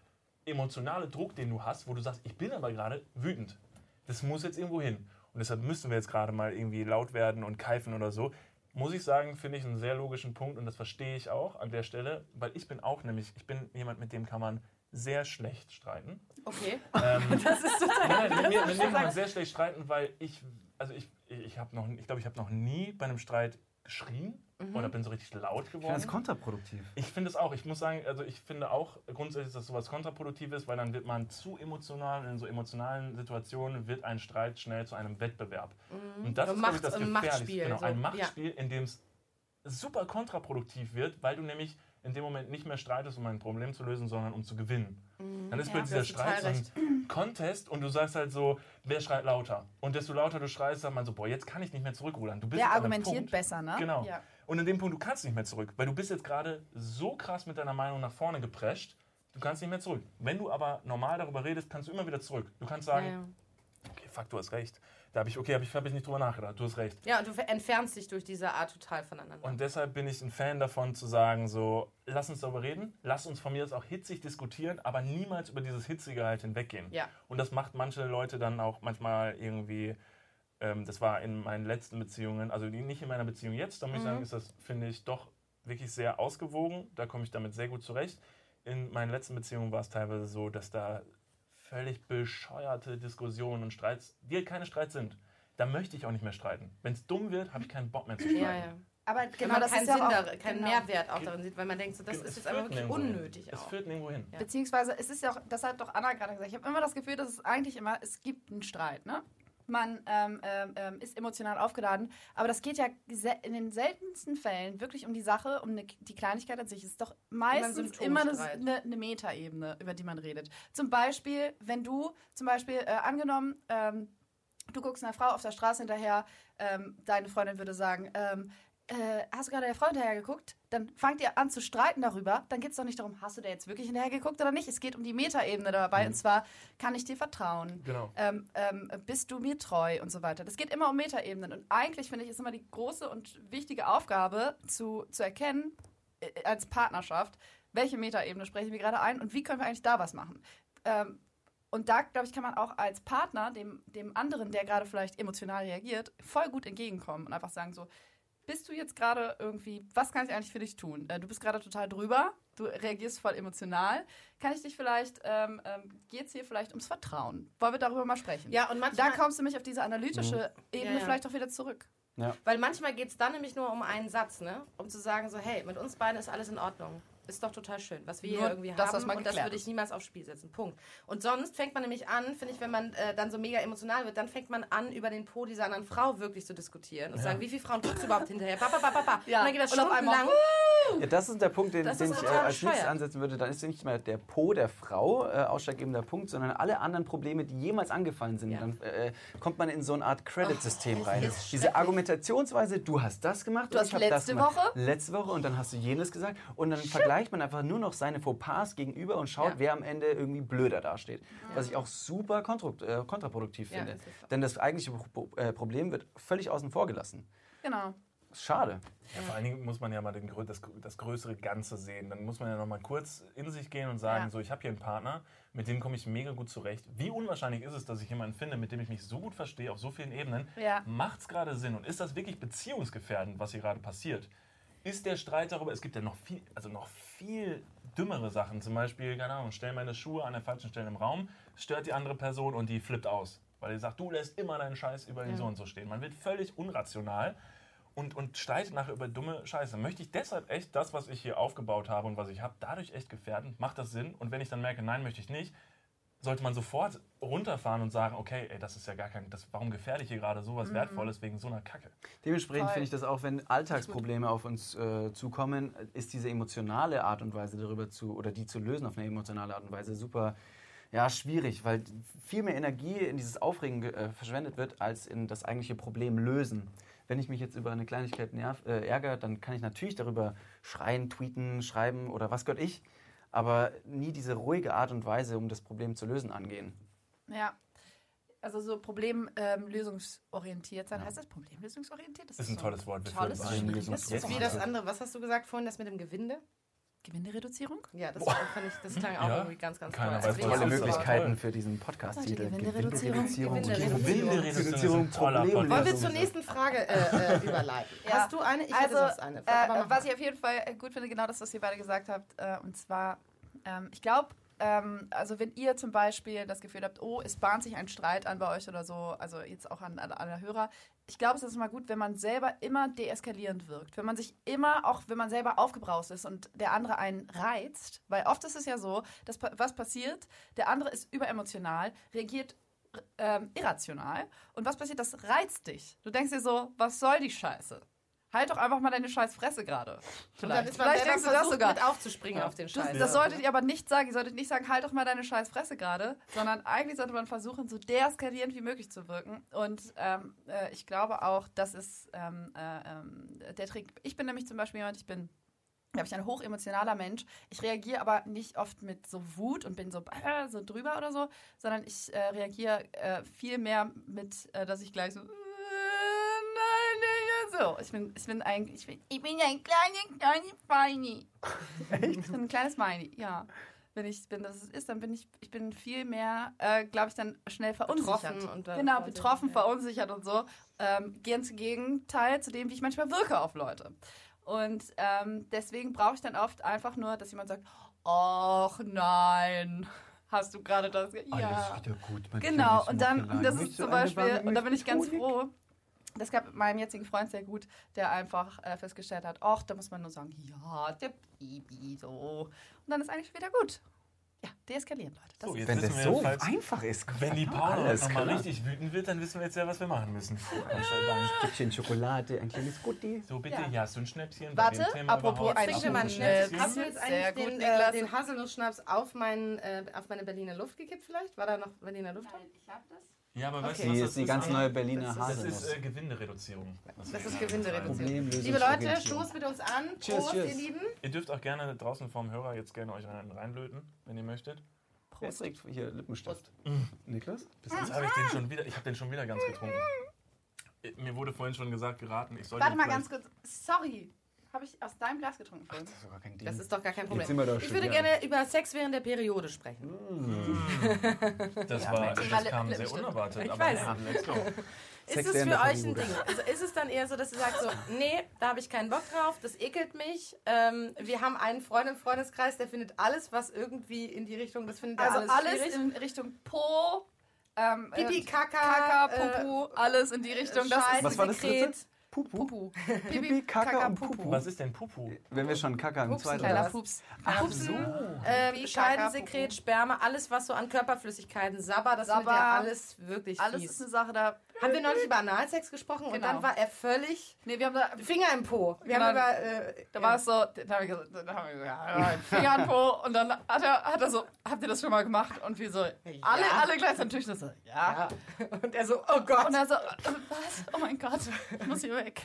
emotionale Druck, den du hast, wo du sagst, ich bin aber gerade wütend. Das muss jetzt irgendwo hin. Und deshalb müssen wir jetzt gerade mal irgendwie laut werden und keifen oder so. Muss ich sagen, finde ich einen sehr logischen Punkt und das verstehe ich auch an der Stelle, weil ich bin auch nämlich, ich bin jemand, mit dem kann man sehr schlecht streiten. Okay. Ähm, Das ist total. Nein, nein, mit mir, mit mir kann man sehr schlecht streiten, weil ich, also ich, ich habe noch, ich glaube, ich habe noch nie bei einem Streit geschrien oder bin so richtig laut Ich finde geworden. das kontraproduktiv. Ich finde es auch. Ich muss sagen, also ich finde auch grundsätzlich, dass sowas kontraproduktiv ist, weil dann wird man zu emotional. In so emotionalen Situationen wird ein Streit schnell zu einem Wettbewerb. Und das Ein ist, ich, Macht- das ein Gefährlichste. Machtspiel, Genau, so. ein Ja. Machtspiel, in dem es super kontraproduktiv wird, weil du nämlich in dem Moment nicht mehr streitest, um ein Problem zu lösen, sondern um zu gewinnen. Dann ist Ja, hast total Streit so ein Contest und du sagst halt so, wer schreit lauter? Und desto lauter du schreist, sagt man so, boah, jetzt kann ich nicht mehr zurückrudern. Du bist einem argumentiert besser, ne? Genau. Ja. Und in dem Punkt, du kannst nicht mehr zurück, weil du bist jetzt gerade so krass mit deiner Meinung nach vorne geprescht, du kannst nicht mehr zurück. Wenn du aber normal darüber redest, kannst du immer wieder zurück. Du kannst sagen, ja. okay, fuck, du hast recht. Da habe ich, okay, habe ich, hab ich nicht drüber nachgedacht, du hast recht. ja, und du entfernst dich durch diese Art total voneinander. Und deshalb bin ich ein Fan davon zu sagen, so, lass uns darüber reden, lass uns von mir aus auch hitzig diskutieren, aber niemals über dieses Hitzige halt hinweggehen. Ja. Und das macht manche Leute dann auch manchmal irgendwie, ähm, das war in meinen letzten Beziehungen, also nicht in meiner Beziehung jetzt, da muss ich sagen, ist das, finde ich, doch wirklich sehr ausgewogen. Da komme ich damit sehr gut zurecht. In meinen letzten Beziehungen war es teilweise so, dass da völlig bescheuerte Diskussionen und Streits, die halt keine Streits sind. Da möchte ich auch nicht mehr streiten. Wenn es dumm wird, habe ich keinen Bock mehr zu streiten. ja, ja. Aber genau das keinen ist ja Sinn, auch, darin, keinen genau. Mehrwert auch darin sieht, weil man denkt, so, das Es ist jetzt einfach wirklich hin. unnötig Es führt nirgendwo hin. Ja. Beziehungsweise, es ist ja auch, das hat doch Anna gerade gesagt, ich habe immer das Gefühl, dass es eigentlich immer, es gibt einen Streit, ne? Man ähm, ähm, ähm, ist emotional aufgeladen, aber das geht ja in den seltensten Fällen wirklich um die Sache, um eine, die Kleinigkeit an sich. Es ist doch meistens immer eine, eine, eine Metaebene, über die man redet. Zum Beispiel, wenn du, zum Beispiel, äh, angenommen, ähm, du guckst einer Frau auf der Straße hinterher, ähm, deine Freundin würde sagen, ähm, äh, hast du gerade der Frau hinterher geguckt? Dann fangt ihr an zu streiten darüber. Dann geht es doch nicht darum, hast du der jetzt wirklich hinterher geguckt oder nicht? Es geht um die Metaebene dabei. Und zwar, kann ich dir vertrauen? Genau. Ähm, ähm, bist du mir treu und so weiter. Das geht immer um Metaebenen. Und eigentlich, finde ich, ist immer die große und wichtige Aufgabe zu, zu erkennen, äh, als Partnerschaft, welche Metaebene sprechen wir gerade ein und wie können wir eigentlich da was machen. Ähm, und da, glaube ich, kann man auch als Partner dem, dem anderen, der gerade vielleicht emotional reagiert, voll gut entgegenkommen und einfach sagen so, bist du jetzt gerade irgendwie, was kann ich eigentlich für dich tun? Äh, du bist gerade total drüber, du reagierst voll emotional. Kann ich dich vielleicht, ähm, ähm, geht es hier vielleicht ums Vertrauen? Wollen wir darüber mal sprechen? Ja, und Da manchmal, kommst du mich auf diese analytische Ebene Ja, ja. vielleicht auch wieder zurück. weil manchmal geht es dann nämlich nur um einen Satz, ne? Um zu sagen so, hey, mit uns beiden ist alles in Ordnung. Ist doch total schön, was wir Nur hier irgendwie das, haben. und das würde ich niemals aufs Spiel setzen. Punkt. Und sonst fängt man nämlich an, finde ich, wenn man äh, dann so mega emotional wird, dann fängt man an, über den Po dieser anderen Frau wirklich zu diskutieren und zu sagen, wie viele Frauen tut es überhaupt hinterher? Ba, ba, ba, ba, ba. Ja. Und dann geht das Und auf einmal, stundenlang. Ja, das ist der Punkt, den, den ich äh, als nächstes ansetzen würde. Dann ist nicht mehr der Po der Frau äh, ausschlaggebender Punkt, sondern alle anderen Probleme, die jemals angefallen sind. Ja. Dann äh, kommt man in so eine Art Credit-System es rein. Diese. Argumentationsweise, du hast das gemacht, Du hast letzte. Woche? Letzte Woche und dann hast du jenes gesagt. Und dann vergleicht man einfach nur noch seine Fauxpas gegenüber und schaut, Ja. wer am Ende irgendwie blöder dasteht. Was ich auch super äh, kontraproduktiv Ja, finde. das ist so. Denn das eigentliche äh, Problem wird völlig außen vor gelassen. Genau. Schade. Ja, vor allen Dingen muss man ja mal den, das, das größere Ganze sehen. Dann muss man ja noch mal kurz in sich gehen und sagen, Ja. so, ich habe hier einen Partner, mit dem komme ich mega gut zurecht. Wie unwahrscheinlich ist es, dass ich jemanden finde, mit dem ich mich so gut verstehe, auf so vielen Ebenen? Ja. Macht es gerade Sinn? Und ist das wirklich beziehungsgefährdend, was hier gerade passiert? Ist der Streit darüber, es gibt ja noch viel, also noch viel dümmere Sachen. Zum Beispiel, keine Ahnung, stell meine Schuhe an der falschen Stelle im Raum, stört die andere Person und die flippt aus. Weil die sagt, du lässt immer deinen Scheiß über den so und so stehen. Man wird völlig unrational und, und streitet nachher über dumme Scheiße. Möchte ich deshalb echt das, was ich hier aufgebaut habe und was ich habe, dadurch echt gefährden? Macht das Sinn? Und wenn ich dann merke, nein, möchte ich nicht, sollte man sofort runterfahren und sagen, okay, ey, das ist ja gar kein, das, warum gefährde ich hier gerade sowas Wertvolles wegen so einer Kacke? Dementsprechend finde ich das auch, wenn Alltagsprobleme auf uns äh, zukommen, ist diese emotionale Art und Weise darüber zu, oder die zu lösen auf eine emotionale Art und Weise super ja, schwierig, weil viel mehr Energie in dieses Aufregen ge- äh, verschwendet wird, als in das eigentliche Problem lösen. Wenn ich mich jetzt über eine Kleinigkeit nerv, äh, ärgere, dann kann ich natürlich darüber schreien, tweeten, schreiben oder was Gott ich, aber nie diese ruhige Art und Weise, um das Problem zu lösen, angehen. Ja. Also so problemlösungsorientiert sein. Heißt das problemlösungsorientiert? Das Ist ein so tolles Wort. Tolles. Problemlösungs- Das ist wie das andere. Was hast du gesagt vorhin, das mit dem Gewinde? Gewindereduzierung? Ja, das, fand ich, das klang auch Ja? irgendwie ganz, ganz Keiner toll. weiß, Tolle Möglichkeiten toll. für diesen Podcast-Titel. Gewindereduzierung? Gewindereduzierung. Gewindereduzierung Wollen wir zur nächsten Frage äh, äh, überleiten? Ja. Hast du eine? Ich also, hätte sonst eine. äh, was ich auf jeden Fall äh, gut finde, genau das, was ihr beide gesagt habt. Äh, und zwar, ähm, ich glaube, ähm, also wenn ihr zum Beispiel das Gefühl habt, oh, es bahnt sich ein Streit an bei euch oder so, also jetzt auch an alle Hörer, ich glaube, es ist mal gut, wenn man selber immer deeskalierend wirkt. Wenn man sich immer, auch wenn man selber aufgebraust ist und der andere einen reizt, weil oft ist es ja so, dass was passiert, der andere ist überemotional, reagiert ähm, irrational und was passiert, das reizt dich. Du denkst dir so, was soll die Scheiße? Halt doch einfach mal deine scheiß Fresse gerade. Vielleicht, Vielleicht denkst du das sogar. mit aufzuspringen auf den Das, Scheiß. das solltet ihr aber nicht sagen. Ihr solltet nicht sagen, halt doch mal deine scheiß Fresse gerade, sondern eigentlich sollte man versuchen, so deeskalierend wie möglich zu wirken. Und ähm, äh, ich glaube auch, das ist ähm, äh, ähm, der Trick. Ich bin nämlich zum Beispiel jemand, ich bin glaube ich, ein hochemotionaler Mensch. Ich reagiere aber nicht oft mit so Wut und bin so, äh, so drüber oder so, sondern ich äh, reagiere äh, viel mehr mit, äh, dass ich gleich so, äh, so. Ich bin, ich bin eigentlich, ich bin, ich bin ein kleiner, kleiner Feini. Ich bin ein kleines Meini, ja. Wenn ich bin, das es ist, dann bin ich, ich bin viel mehr, äh, glaube ich, dann schnell verunsichert. Betroffen und dann genau, betroffen, ja. verunsichert und so. Ähm, ganz Gegenteil zu dem, wie ich manchmal wirke auf Leute. Und ähm, deswegen brauche ich dann oft einfach nur, dass jemand sagt, ach nein, hast du gerade das? Ja. wieder gut. mein Genau, kleines und dann, das ist zum Beispiel, und da bin ich ganz froh, das gab meinem jetzigen Freund sehr gut, der einfach äh, festgestellt hat, ach, da muss man nur sagen, ja, der Baby, so. Und dann ist eigentlich wieder gut. Ja, deeskalieren, Leute. Das So, jetzt Wenn wissen das wir so jedenfalls, einfach ist, wenn die Paula alles nochmal richtig wütend wird, dann wissen wir jetzt ja, was wir machen müssen. Ein Stückchen Schokolade, ein kleines Gutti. So, bitte, Ja. hier hast du ein Schnäppchen. bei Warte, dem Thema apropos ein Schnäppchen. Schnaps. Hast du jetzt eigentlich gut, den, Niklas. äh, den Haselnuss-Schnaps auf, meinen, äh, auf meine Berliner Luft gekippt vielleicht? War da noch Berliner Luft? drin? Ich hab das. Ja, aber weißt Okay. du, was das ist die ganz neue Berliner ist- Das ist äh, Gewindereduzierung. Das ist Gewindereduzierung. Problemlösung. Liebe Leute, stoßt mit uns an. Cheers, Prost, cheers. ihr Lieben. Ihr dürft auch gerne draußen vorm Hörer jetzt gerne euch einen reinlöten, wenn ihr möchtet. Wer trägt hier Lippenstift? Niklas? Bist Jetzt habe ich den schon wieder, ich habe den schon wieder ganz getrunken. Äh, Mir wurde vorhin schon gesagt, geraten, ich soll Warte mal ganz kurz. Sorry. Habe ich aus deinem Glas getrunken vorhin? Das ist sogar kein Ding. Das ist doch gar kein Problem. Jetzt sind wir doch Ich würde wieder- gerne über Sex während der Periode sprechen. Das, Ja, war, das kam sehr unerwartet. Ich aber weiß. ja, let's go. Ist Sex es für euch ein. Ding? Also ist es dann eher so, dass ihr sagt so, nee, da habe ich keinen Bock drauf, das ekelt mich. Ähm, wir haben einen Freund im Freundeskreis, der findet alles, was irgendwie in die Richtung, das findet er Also alles, alles in Richtung Po, ähm, Pipi, äh, Kaka, Kaka, äh, Popo, alles in die Richtung. Das Scheiß, ist Was war das Sekret. dritte? Pupu. Pupu. Pipi, Kaka und Pupu. Was ist denn Pupu? Wenn wir schon Kaka im Pupsen, zweiten Kleiner? Pups. Ach Pups. so. Ähm, Pipi, Scheidensekret, Kaka, Sperma, alles was so an Körperflüssigkeiten, Sabber, das Sabber. wird ja alles wirklich Alles fies. ist eine Sache da. Haben wir neulich über Analsex gesprochen und Genau. dann war er völlig Nee, wir haben da. Finger im Po. Wir Genau. haben über äh, Da war es so, da haben wir gesagt, da haben wir gesagt ja, ja, Finger den Po und dann hat er, hat er so, habt ihr das schon mal gemacht? Und wir so, alle, alle gleichzeitig natürlich so, ja. ja. und er so, oh Gott. Und er so, was? Oh mein Gott, ich muss hier weg.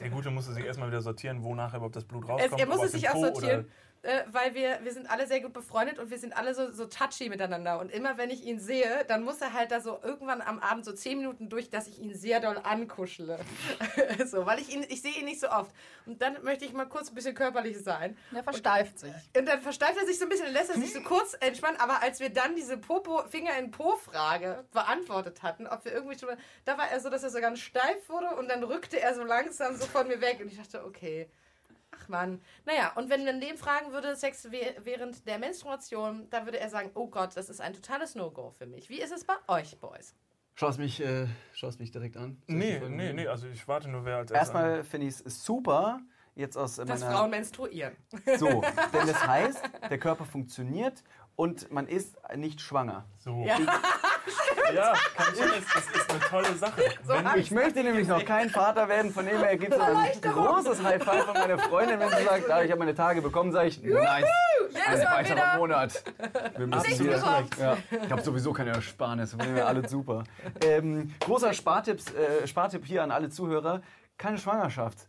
Der Gute musste sich erstmal wieder sortieren, wo nachher überhaupt das Blut Es, rauskommt. er ob musste aus dem sich auch Po sortieren, äh, weil wir, wir sind alle sehr gut befreundet und wir sind alle so, so touchy miteinander. Und immer wenn ich ihn sehe, dann muss er halt da so irgendwann am Abend so zehn Minuten durch, dass ich ihn sehr doll ankuschele. so, weil ich ihn, ich sehe ihn nicht so oft. Und dann möchte ich mal kurz ein bisschen körperlich sein. Und er versteift sich. Und dann versteift er sich so ein bisschen und lässt er sich so kurz entspannen. Aber als wir dann diese Popo, Finger in Po-Frage beantwortet hatten, ob wir irgendwie schon. Da war er so, dass er so ganz steif wurde und dann rückte er so langsam so von mir weg. Und ich dachte, okay. Ach Mann. Naja, und wenn man den fragen würde, Sex während der Menstruation, da würde er sagen, oh Gott, das ist ein totales No-Go für mich. Wie ist es bei euch, Boys? Schaust mich, äh, schaust mich direkt an. Soll Nee, nee, nee, also ich warte nur, wer als Erstmal finde ich es super, jetzt aus äh, Dass meiner... Frauen menstruieren. So, denn das heißt, der Körper funktioniert und man ist nicht schwanger. So. Ja. Ja, kann ich alles. Das ist eine tolle Sache. Wenn hab Ich möchte nämlich noch kein Vater werden, von dem her gibt es ein großes High Five von meiner Freundin, wenn sie sagt, ah, ich habe meine Tage bekommen, sage ich, nice, ein weiterer wieder. Monat. Wir müssen bekommen. ja, ich habe sowieso keine Ersparnisse, von dem her alles super. Ähm, großer Spartipps, äh, Spartipp hier an alle Zuhörer, keine Schwangerschaft.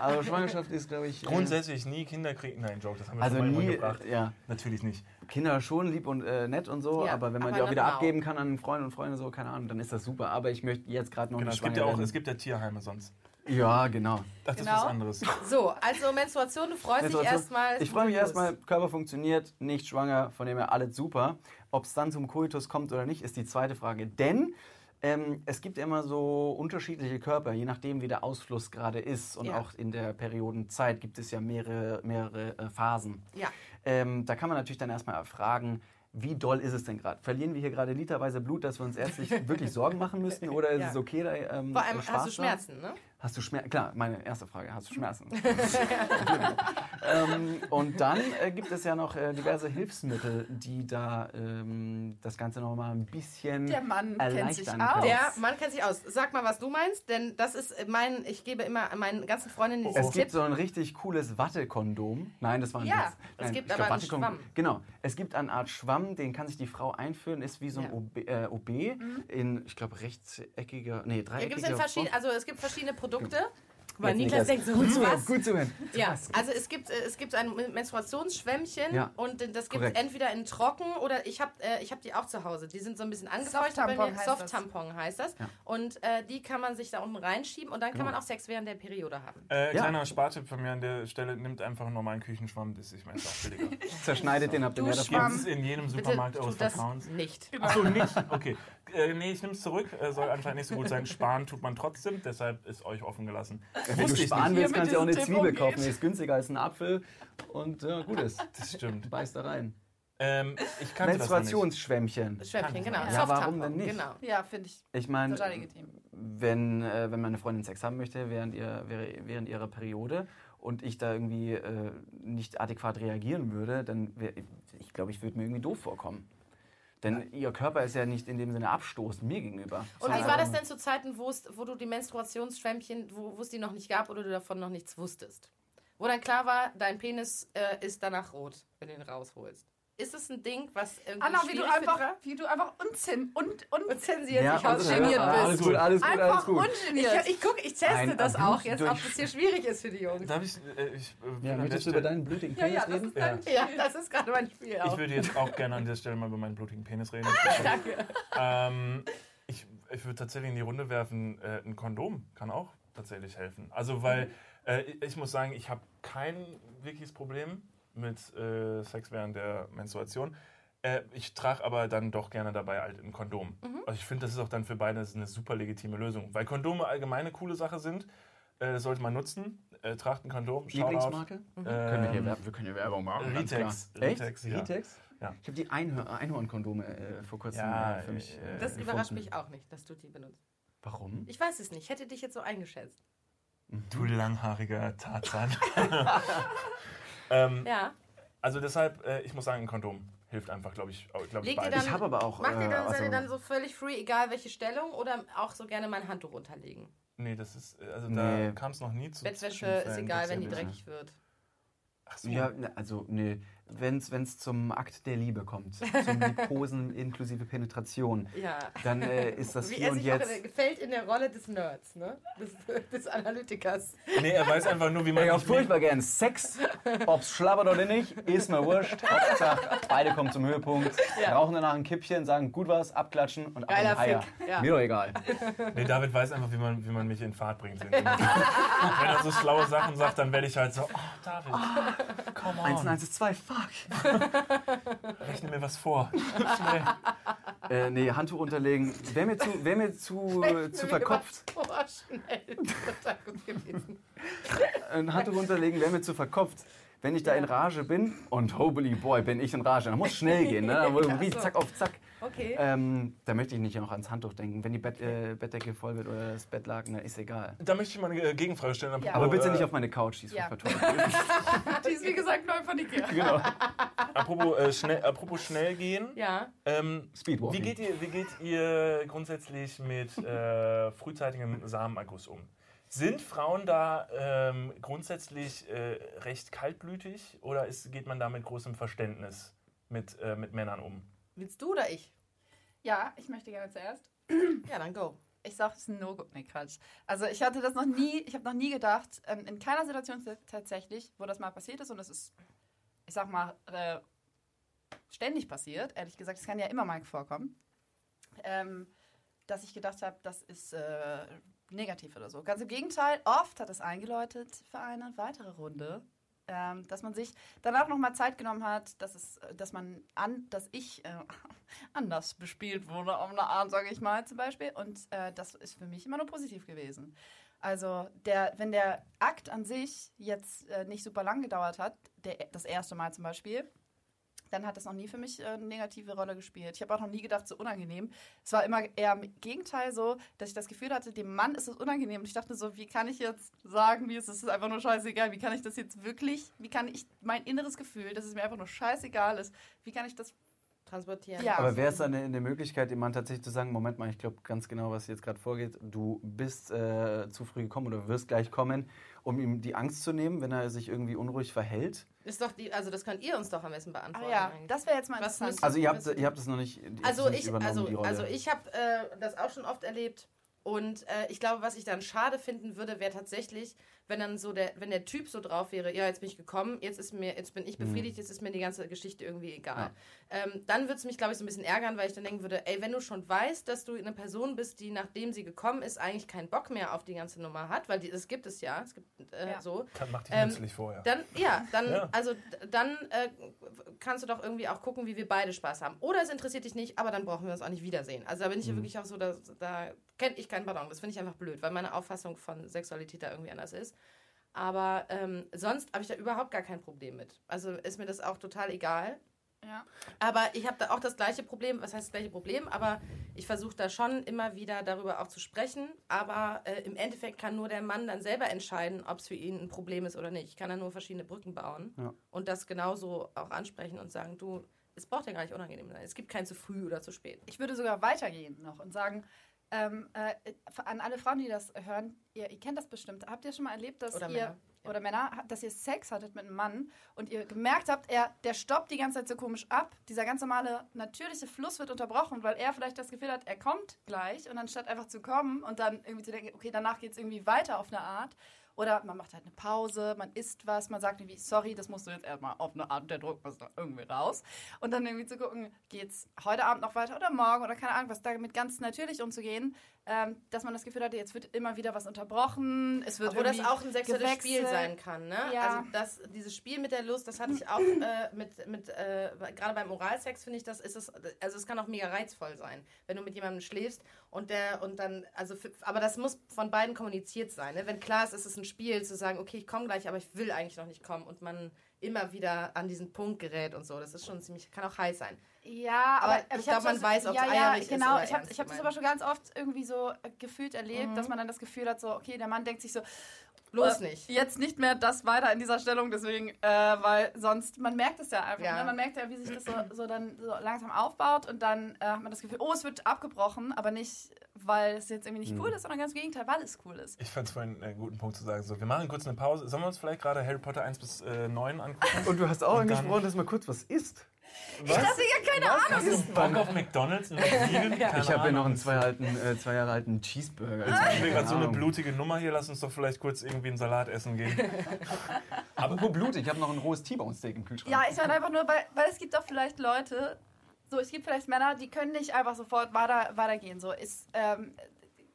Also Schwangerschaft ist, glaube ich... äh, grundsätzlich nie Kinder kriegen. Nein, Joke, das haben wir Also schon mal nie, gebracht. ja. Natürlich nicht. Kinder schon lieb und äh, nett und so, Ja, aber wenn man aber die auch wieder abgeben kann an Freunde und Freunde so, keine Ahnung, dann ist das super. Aber ich möchte jetzt gerade noch Genau, nicht es gibt ja auch, werden. es gibt ja Tierheime sonst. ja, genau. Das Genau. ist was anderes. So, also Menstruation, du freust dich Menstruation. erstmal. Ich freue mich erstmal, Körper funktioniert, nicht schwanger, von dem her alles super. Ob es dann zum Koitus kommt oder nicht, ist die zweite Frage. Denn ähm, es gibt immer so unterschiedliche Körper, je nachdem, wie der Ausfluss gerade ist. Und Ja. auch in der Periodenzeit gibt es ja mehrere, mehrere äh, Phasen. Ja. Ähm, da kann man natürlich dann erstmal fragen, wie doll ist es denn gerade? Verlieren wir hier gerade literweise Blut, dass wir uns ärztlich wirklich Sorgen machen müssten? Oder ist Ja. es okay? Da, ähm, Vor allem Spaß hast du? Schmerzen, ne? Hast du Schmerzen? Klar, meine erste Frage. Hast du Schmerzen? ähm, und dann äh, gibt es ja noch äh, diverse Hilfsmittel, die da ähm, das Ganze noch mal ein bisschen Der Mann kennt sich aus. Der Mann kennt sich aus. Sag mal, was du meinst, denn das ist mein, ich gebe immer meinen ganzen Freundinnen diesen Es gibt so ein richtig cooles Wattekondom. Nein, das war ein Ja, Witz. es Nein, gibt ich aber glaub, einen Wattekondom- Schwamm. Genau, es gibt eine Art Schwamm, den kann sich die Frau einführen, ist wie so ein Ja. OB, äh, OB in, ich glaube, rechteckiger, nee, Ja, dreieckiger gibt es in verschiedene, also es gibt verschiedene Produkte. Weil Jetzt Niklas denkt so, Gut zu hören, was? gut zu hören. Ja, also es gibt, äh, es gibt ein Menstruationsschwämmchen Ja, und das gibt es entweder in trocken oder ich habe äh, ich hab die auch zu Hause. Die sind so ein bisschen angefeuchtet bei Soft-Tampon mir. heißt Soft-Tampon heißt das. Ja. Und äh, die kann man sich da unten reinschieben und dann kann Genau. man auch Sex während der Periode haben. Äh, Ja. Kleiner Spartipp von mir an der Stelle, nimmt einfach einen normalen Küchenschwamm, das ist ich meine, auch billiger. Zerschneidet den, habt ihr mehr davon. Gibt Schwamm. es in jedem Bitte Supermarkt eures das Vertrauens. nicht. Achso, nicht? Okay. Äh, nee, ich nehme es zurück. Äh, soll anscheinend nicht so gut sein. Sparen tut man trotzdem, deshalb ist euch offen gelassen. Wenn du sparen willst, kannst du auch eine Tipp Zwiebel umgeht. kaufen. Die ist günstiger als ein Apfel. Und ja, gut ist. Das stimmt. Beißt da rein. Ähm, ich kannte das. Menstruationsschwämmchen. Schwämmchen, genau. Ja, warum denn nicht? Genau. Ja, finde ich Ich meine, wenn, äh, wenn meine Freundin Sex haben möchte während, ihr, während während ihrer Periode und ich da irgendwie äh, nicht adäquat reagieren würde, dann wär, ich glaube, ich würde mir irgendwie doof vorkommen. Denn ihr Körper ist ja nicht in dem Sinne abstoßend mir gegenüber. Und wie war das einfach denn zu Zeiten, wo es- wo du die Menstruationsschwämmchen, wo wo es die noch nicht gab oder du davon noch nichts wusstest? Wo dann klar war, dein Penis äh, ist danach rot, wenn du ihn rausholst. Ist es ein Ding, was irgendwie Anna, wie du einfach, war? wie du einfach unzen und, und Und zensiert Ja, dich aus. also, geniert ja, bist. Alles gut, alles gut, alles gut. Ich, ungeniert. ich gucke, ich teste Ein das Blut auch jetzt, ob das hier schwierig ist für die Jungs. Darf ich, äh, ich, äh, würde Ja, möchtest du über deinen blutigen ja, Penis ja, das reden? ist dein Ja, das ist gerade mein Spiel auch. Ich würde jetzt auch gerne an dieser Stelle mal über meinen blutigen Penis reden. Danke. ähm, ich ich würde tatsächlich in die Runde werfen, äh, ein Kondom kann auch tatsächlich helfen. Also, weil äh, ich muss sagen, ich habe kein wirkliches Problem mit äh, Sex während der Menstruation. Äh, ich trage aber dann doch gerne dabei halt ein Kondom. Also ich finde, das ist auch dann für beide eine super legitime Lösung. Weil Kondome allgemein eine coole Sache sind, äh, das sollte man nutzen. Äh, tragt ein Kondom. Lieblingsmarke? Ähm, Können wir, hier, wir können hier Werbung machen. Ritex. Ritex, ja. Ritex? Ja. Ich habe die Einhör Mhm. Einhornkondome äh, vor kurzem Ja, äh, für mich. äh, Äh, Das gefunden. überrascht mich auch nicht, dass du die benutzt. Warum? Ich weiß es nicht. Ich hätte dich jetzt so eingeschätzt. Du langhaariger Tarzan. ähm, Ja. Also deshalb, äh, ich muss sagen, ein Kondom hilft einfach, glaube ich, glaub ich ihr dann, Ich habe aber auch, Macht ihr äh, dann, seid also- ihr dann so völlig free, egal welche Stellung, oder auch so gerne mein Handtuch runterlegen? Nee, das ist, äh, also Nee. da kam es noch nie zu Bettwäsche ist egal, wenn die dreckig wird. Ach so. Ja, ne, also nee, wenn es zum Akt der Liebe kommt, zum Liebkosen inklusive Penetration, Ja. dann äh, ist das Wie hier er und sich auch jetzt. in- gefällt in der Rolle des Nerds, ne? Des, des Analytikers. Nee, er weiß einfach nur, wie man Ich auch nicht furchtbar gern. Sex, ob's schlabbert oder nicht, ist mir wurscht. Hauptsache, beide kommen zum Höhepunkt, Ja. rauchen danach ein Kippchen, sagen gut was, abklatschen und ab Geiler in den Haier. Fick, ja. Mir doch egal. Nee, David weiß einfach, wie man, wie man mich in Fahrt bringt. Wenn er so schlaue Sachen sagt, dann werde ich halt so, oh, David, come Eins on, und eins ist zwei, fuck. rechne mir was vor. Schnell. Äh, nee, Handtuch unterlegen. Wäre mir zu, wär mir zu, zu verkopft. Schnell. Total gut gewesen. Ein Handtuch unterlegen wäre mir zu verkopft. Wenn ich da in Rage bin und holy boy, bin ich in Rage, dann muss schnell gehen, ne? Dann Ja, ja, so. zack auf zack. Okay. Ähm, da möchte ich nicht noch ans Handtuch denken. Wenn die Bett, äh, Bettdecke voll wird oder das Bettlaken, dann ist egal. Da möchte ich mal eine äh, Gegenfrage stellen. apropos, Aber bitte nicht äh, auf meine Couch, die ist Ja. Die ist wie gesagt neu von Ikea. genau. Apropos, äh, schnell, apropos schnell gehen. ja. Ähm, Speedwalking. wie, geht ihr, wie geht ihr grundsätzlich mit äh, frühzeitigem Samenerguss um? Sind Frauen da ähm, grundsätzlich äh, recht kaltblütig oder ist, geht man da mit großem Verständnis mit, äh, mit Männern um? Willst du oder ich? Ja, ich möchte gerne zuerst. Ja, dann go. Ich sag, es ist ein No-Go. Nee, Quatsch. Also ich hatte das noch nie, ich habe noch nie gedacht, ähm, in keiner Situation tatsächlich, wo das mal passiert ist und es ist, ich sag mal, äh, ständig passiert, ehrlich gesagt, es kann ja immer mal vorkommen, ähm, dass ich gedacht habe, das ist äh, negativ oder so. Ganz im Gegenteil, oft hat es eingeläutet für eine weitere Runde. Ähm, dass man sich danach nochmal Zeit genommen hat, dass, es, dass man an, dass ich äh, anders bespielt wurde, auf eine Art, sage ich mal, zum Beispiel. Und äh, das ist für mich immer nur positiv gewesen. Also, der, wenn der Akt an sich jetzt äh, nicht super lang gedauert hat, der, das erste Mal zum Beispiel, dann hat das noch nie für mich äh, eine negative Rolle gespielt. Ich habe auch noch nie gedacht, so unangenehm. Es war immer eher im Gegenteil so, dass ich das Gefühl hatte, dem Mann ist es unangenehm. Und ich dachte so, wie kann ich jetzt sagen, wie es ist, es ist einfach nur scheißegal. Wie kann ich das jetzt wirklich, wie kann ich mein inneres Gefühl, dass es mir einfach nur scheißegal ist, wie kann ich das Transportieren. Ja. Aber wäre es dann in der Möglichkeit, dem Mann tatsächlich zu sagen, Moment mal, ich glaube ganz genau, was jetzt gerade vorgeht, du bist äh, zu früh gekommen oder wirst gleich kommen, um ihm die Angst zu nehmen, wenn er sich irgendwie unruhig verhält? Ist doch die, also das könnt ihr uns doch am besten beantworten. Ah ja, eigentlich. das wäre jetzt mal interessant. Also ihr habt, ihr habt es noch nicht, Also es nicht ich, also, also ich habe äh, das auch schon oft erlebt und äh, ich glaube, was ich dann schade finden würde, wäre tatsächlich, wenn dann so der, wenn der Typ so drauf wäre, ja, jetzt bin ich gekommen, jetzt ist mir, jetzt bin ich befriedigt, jetzt ist mir die ganze Geschichte irgendwie egal. Ähm, dann würde es mich, glaube ich, so ein bisschen ärgern, weil ich dann denken würde, ey, wenn du schon weißt, dass du eine Person bist, die nachdem sie gekommen ist, eigentlich keinen Bock mehr auf die ganze Nummer hat, weil die, das gibt es ja, es gibt äh, Ja. so, Dann macht die Ähm, nützlich vorher. dann, ja, dann, Ja. also dann äh, kannst du doch irgendwie auch gucken, wie wir beide Spaß haben. Oder es interessiert dich nicht, aber dann brauchen wir uns auch nicht wiedersehen. Also da bin ich ja wirklich auch so, da, da kenne ich keinen Pardon. Das finde ich einfach blöd, weil meine Auffassung von Sexualität da irgendwie anders ist. Aber ähm, sonst habe ich da überhaupt gar kein Problem mit. Also ist mir das auch total egal. ja. Aber ich habe da auch das gleiche Problem, was heißt das gleiche Problem, aber ich versuche da schon immer wieder darüber auch zu sprechen. Aber äh, im Endeffekt kann nur der Mann dann selber entscheiden, ob es für ihn ein Problem ist oder nicht. Ich kann da nur verschiedene Brücken bauen Ja. und das genauso auch ansprechen und sagen, du, es braucht ja gar nicht unangenehm sein. Es gibt kein zu früh oder zu spät. Ich würde sogar weitergehen noch und sagen, ähm, äh, an alle Frauen, die das hören, ihr, ihr kennt das bestimmt. Habt ihr schon mal erlebt, dass Oder ihr Männer, ja. oder Männer, dass ihr Sex hattet mit einem Mann und ihr gemerkt habt, er, der stoppt die ganze Zeit so komisch ab. Dieser ganz normale natürliche Fluss wird unterbrochen, weil er vielleicht das Gefühl hat, er kommt gleich und anstatt einfach zu kommen und dann irgendwie zu denken, okay, danach geht es irgendwie weiter auf eine Art. Oder man macht halt eine Pause, man isst was, man sagt irgendwie, sorry, das musst du jetzt erstmal auf eine Art, der Druck muss da irgendwie raus. Und dann irgendwie zu gucken, geht's heute Abend noch weiter oder morgen oder keine Ahnung, was damit ganz natürlich umzugehen, ähm, dass man das Gefühl hatte, jetzt wird immer wieder was unterbrochen, es wird Obwohl das auch ein sexuelles. Spiel sein kann, ne? Ja. Also das, dieses Spiel mit der Lust, das hatte ich auch äh, mit, mit äh, gerade beim Oralsex finde ich, das ist es, also es kann auch mega reizvoll sein, wenn du mit jemandem schläfst und der und dann, also für, aber das muss von beiden kommuniziert sein, ne? Wenn klar ist, es ist ein Spiel, zu sagen, okay, ich komme gleich, aber ich will eigentlich noch nicht kommen und man immer wieder an diesen Punkt gerät und so. Das ist schon ziemlich, kann auch heiß sein. Ja, aber, Aber ich hab glaub, man das- weiß, ob's ja, ja, eierlich ist genau. oder ich habe hab das aber schon ganz oft irgendwie so äh, gefühlt erlebt, Mhm. dass man dann das Gefühl hat, so, okay, der Mann denkt sich so, Bloß äh, nicht. Jetzt nicht mehr das weiter in dieser Stellung, deswegen, äh, weil sonst, man merkt es ja einfach. Ja. Ne? Man merkt ja, wie sich das so, so dann so langsam aufbaut und dann äh, hat man das Gefühl, oh, es wird abgebrochen, aber nicht, weil es jetzt irgendwie nicht Mhm. cool ist, sondern ganz im Gegenteil, weil es cool ist. Ich fand es vorhin einen guten Punkt zu sagen. So, wir machen kurz eine Pause. Sollen wir uns vielleicht gerade Harry Potter 1 bis äh, 9 angucken? Und du hast auch angesprochen, dass mal kurz was isst. Ich hatte ja keine Ahnung. Hast du Bock auf McDonalds? Ich habe ja noch einen zwei, alten, äh, zwei Jahre alten Cheeseburger. Ich will gerade so eine blutige Nummer hier. Lass uns doch vielleicht kurz irgendwie einen Salat essen gehen. Apropos Blut, ich habe noch ein rohes T-Bone Steak im Kühlschrank. Ja, ich meine einfach nur, weil, weil es gibt doch vielleicht Leute, so es gibt vielleicht Männer, die können nicht einfach sofort weiter, weitergehen. So ist ähm,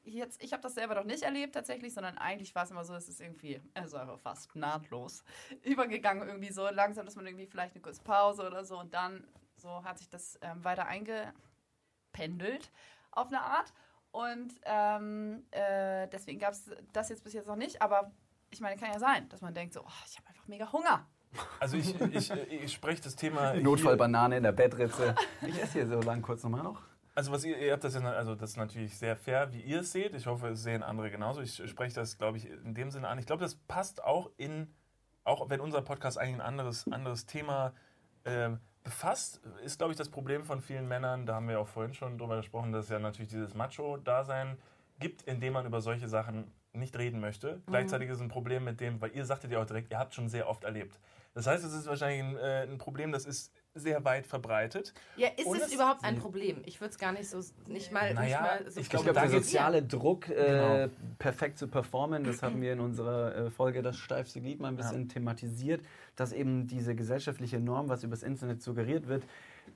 jetzt, ich habe das selber noch nicht erlebt tatsächlich, sondern eigentlich war es immer so, es ist irgendwie, also einfach fast nahtlos übergegangen irgendwie so langsam, dass man irgendwie vielleicht eine kurze Pause oder so und dann so hat sich das ähm, weiter eingependelt auf eine Art und ähm, äh, deswegen gab es das jetzt bis jetzt noch nicht, aber ich meine, kann ja sein, dass man denkt so, oh, ich habe einfach mega Hunger. Also ich, ich, ich spreche das Thema. Notfallbanane in der Bettritze. Ich esse hier so lang kurz nochmal noch. Also was ihr, ihr habt das ja, also das ist natürlich sehr fair, wie ihr es seht. Ich hoffe, es sehen andere genauso. Ich spreche das, glaube ich, in dem Sinne an. Ich glaube, das passt auch in, auch wenn unser Podcast eigentlich ein anderes, anderes Thema äh, befasst, ist, glaube ich, das Problem von vielen Männern, da haben wir auch vorhin schon drüber gesprochen, dass es ja natürlich dieses Macho-Dasein gibt, in dem man über solche Sachen nicht reden möchte. Gleichzeitig ist es ein Problem mit dem, weil ihr sagtet ja auch direkt, ihr habt schon sehr oft erlebt. Das heißt, es ist wahrscheinlich ein, äh, ein Problem, das ist sehr weit verbreitet. Ja, ist es es- überhaupt ein Problem? Ich würde es gar nicht so, nicht mal, Naja, nicht mal so ich Ich glaube, der soziale Druck, äh, Genau. perfekt zu performen, das haben wir in unserer äh, Folge Das steifste Glied mal ein bisschen thematisiert, dass eben diese gesellschaftliche Norm, was übers Internet suggeriert wird,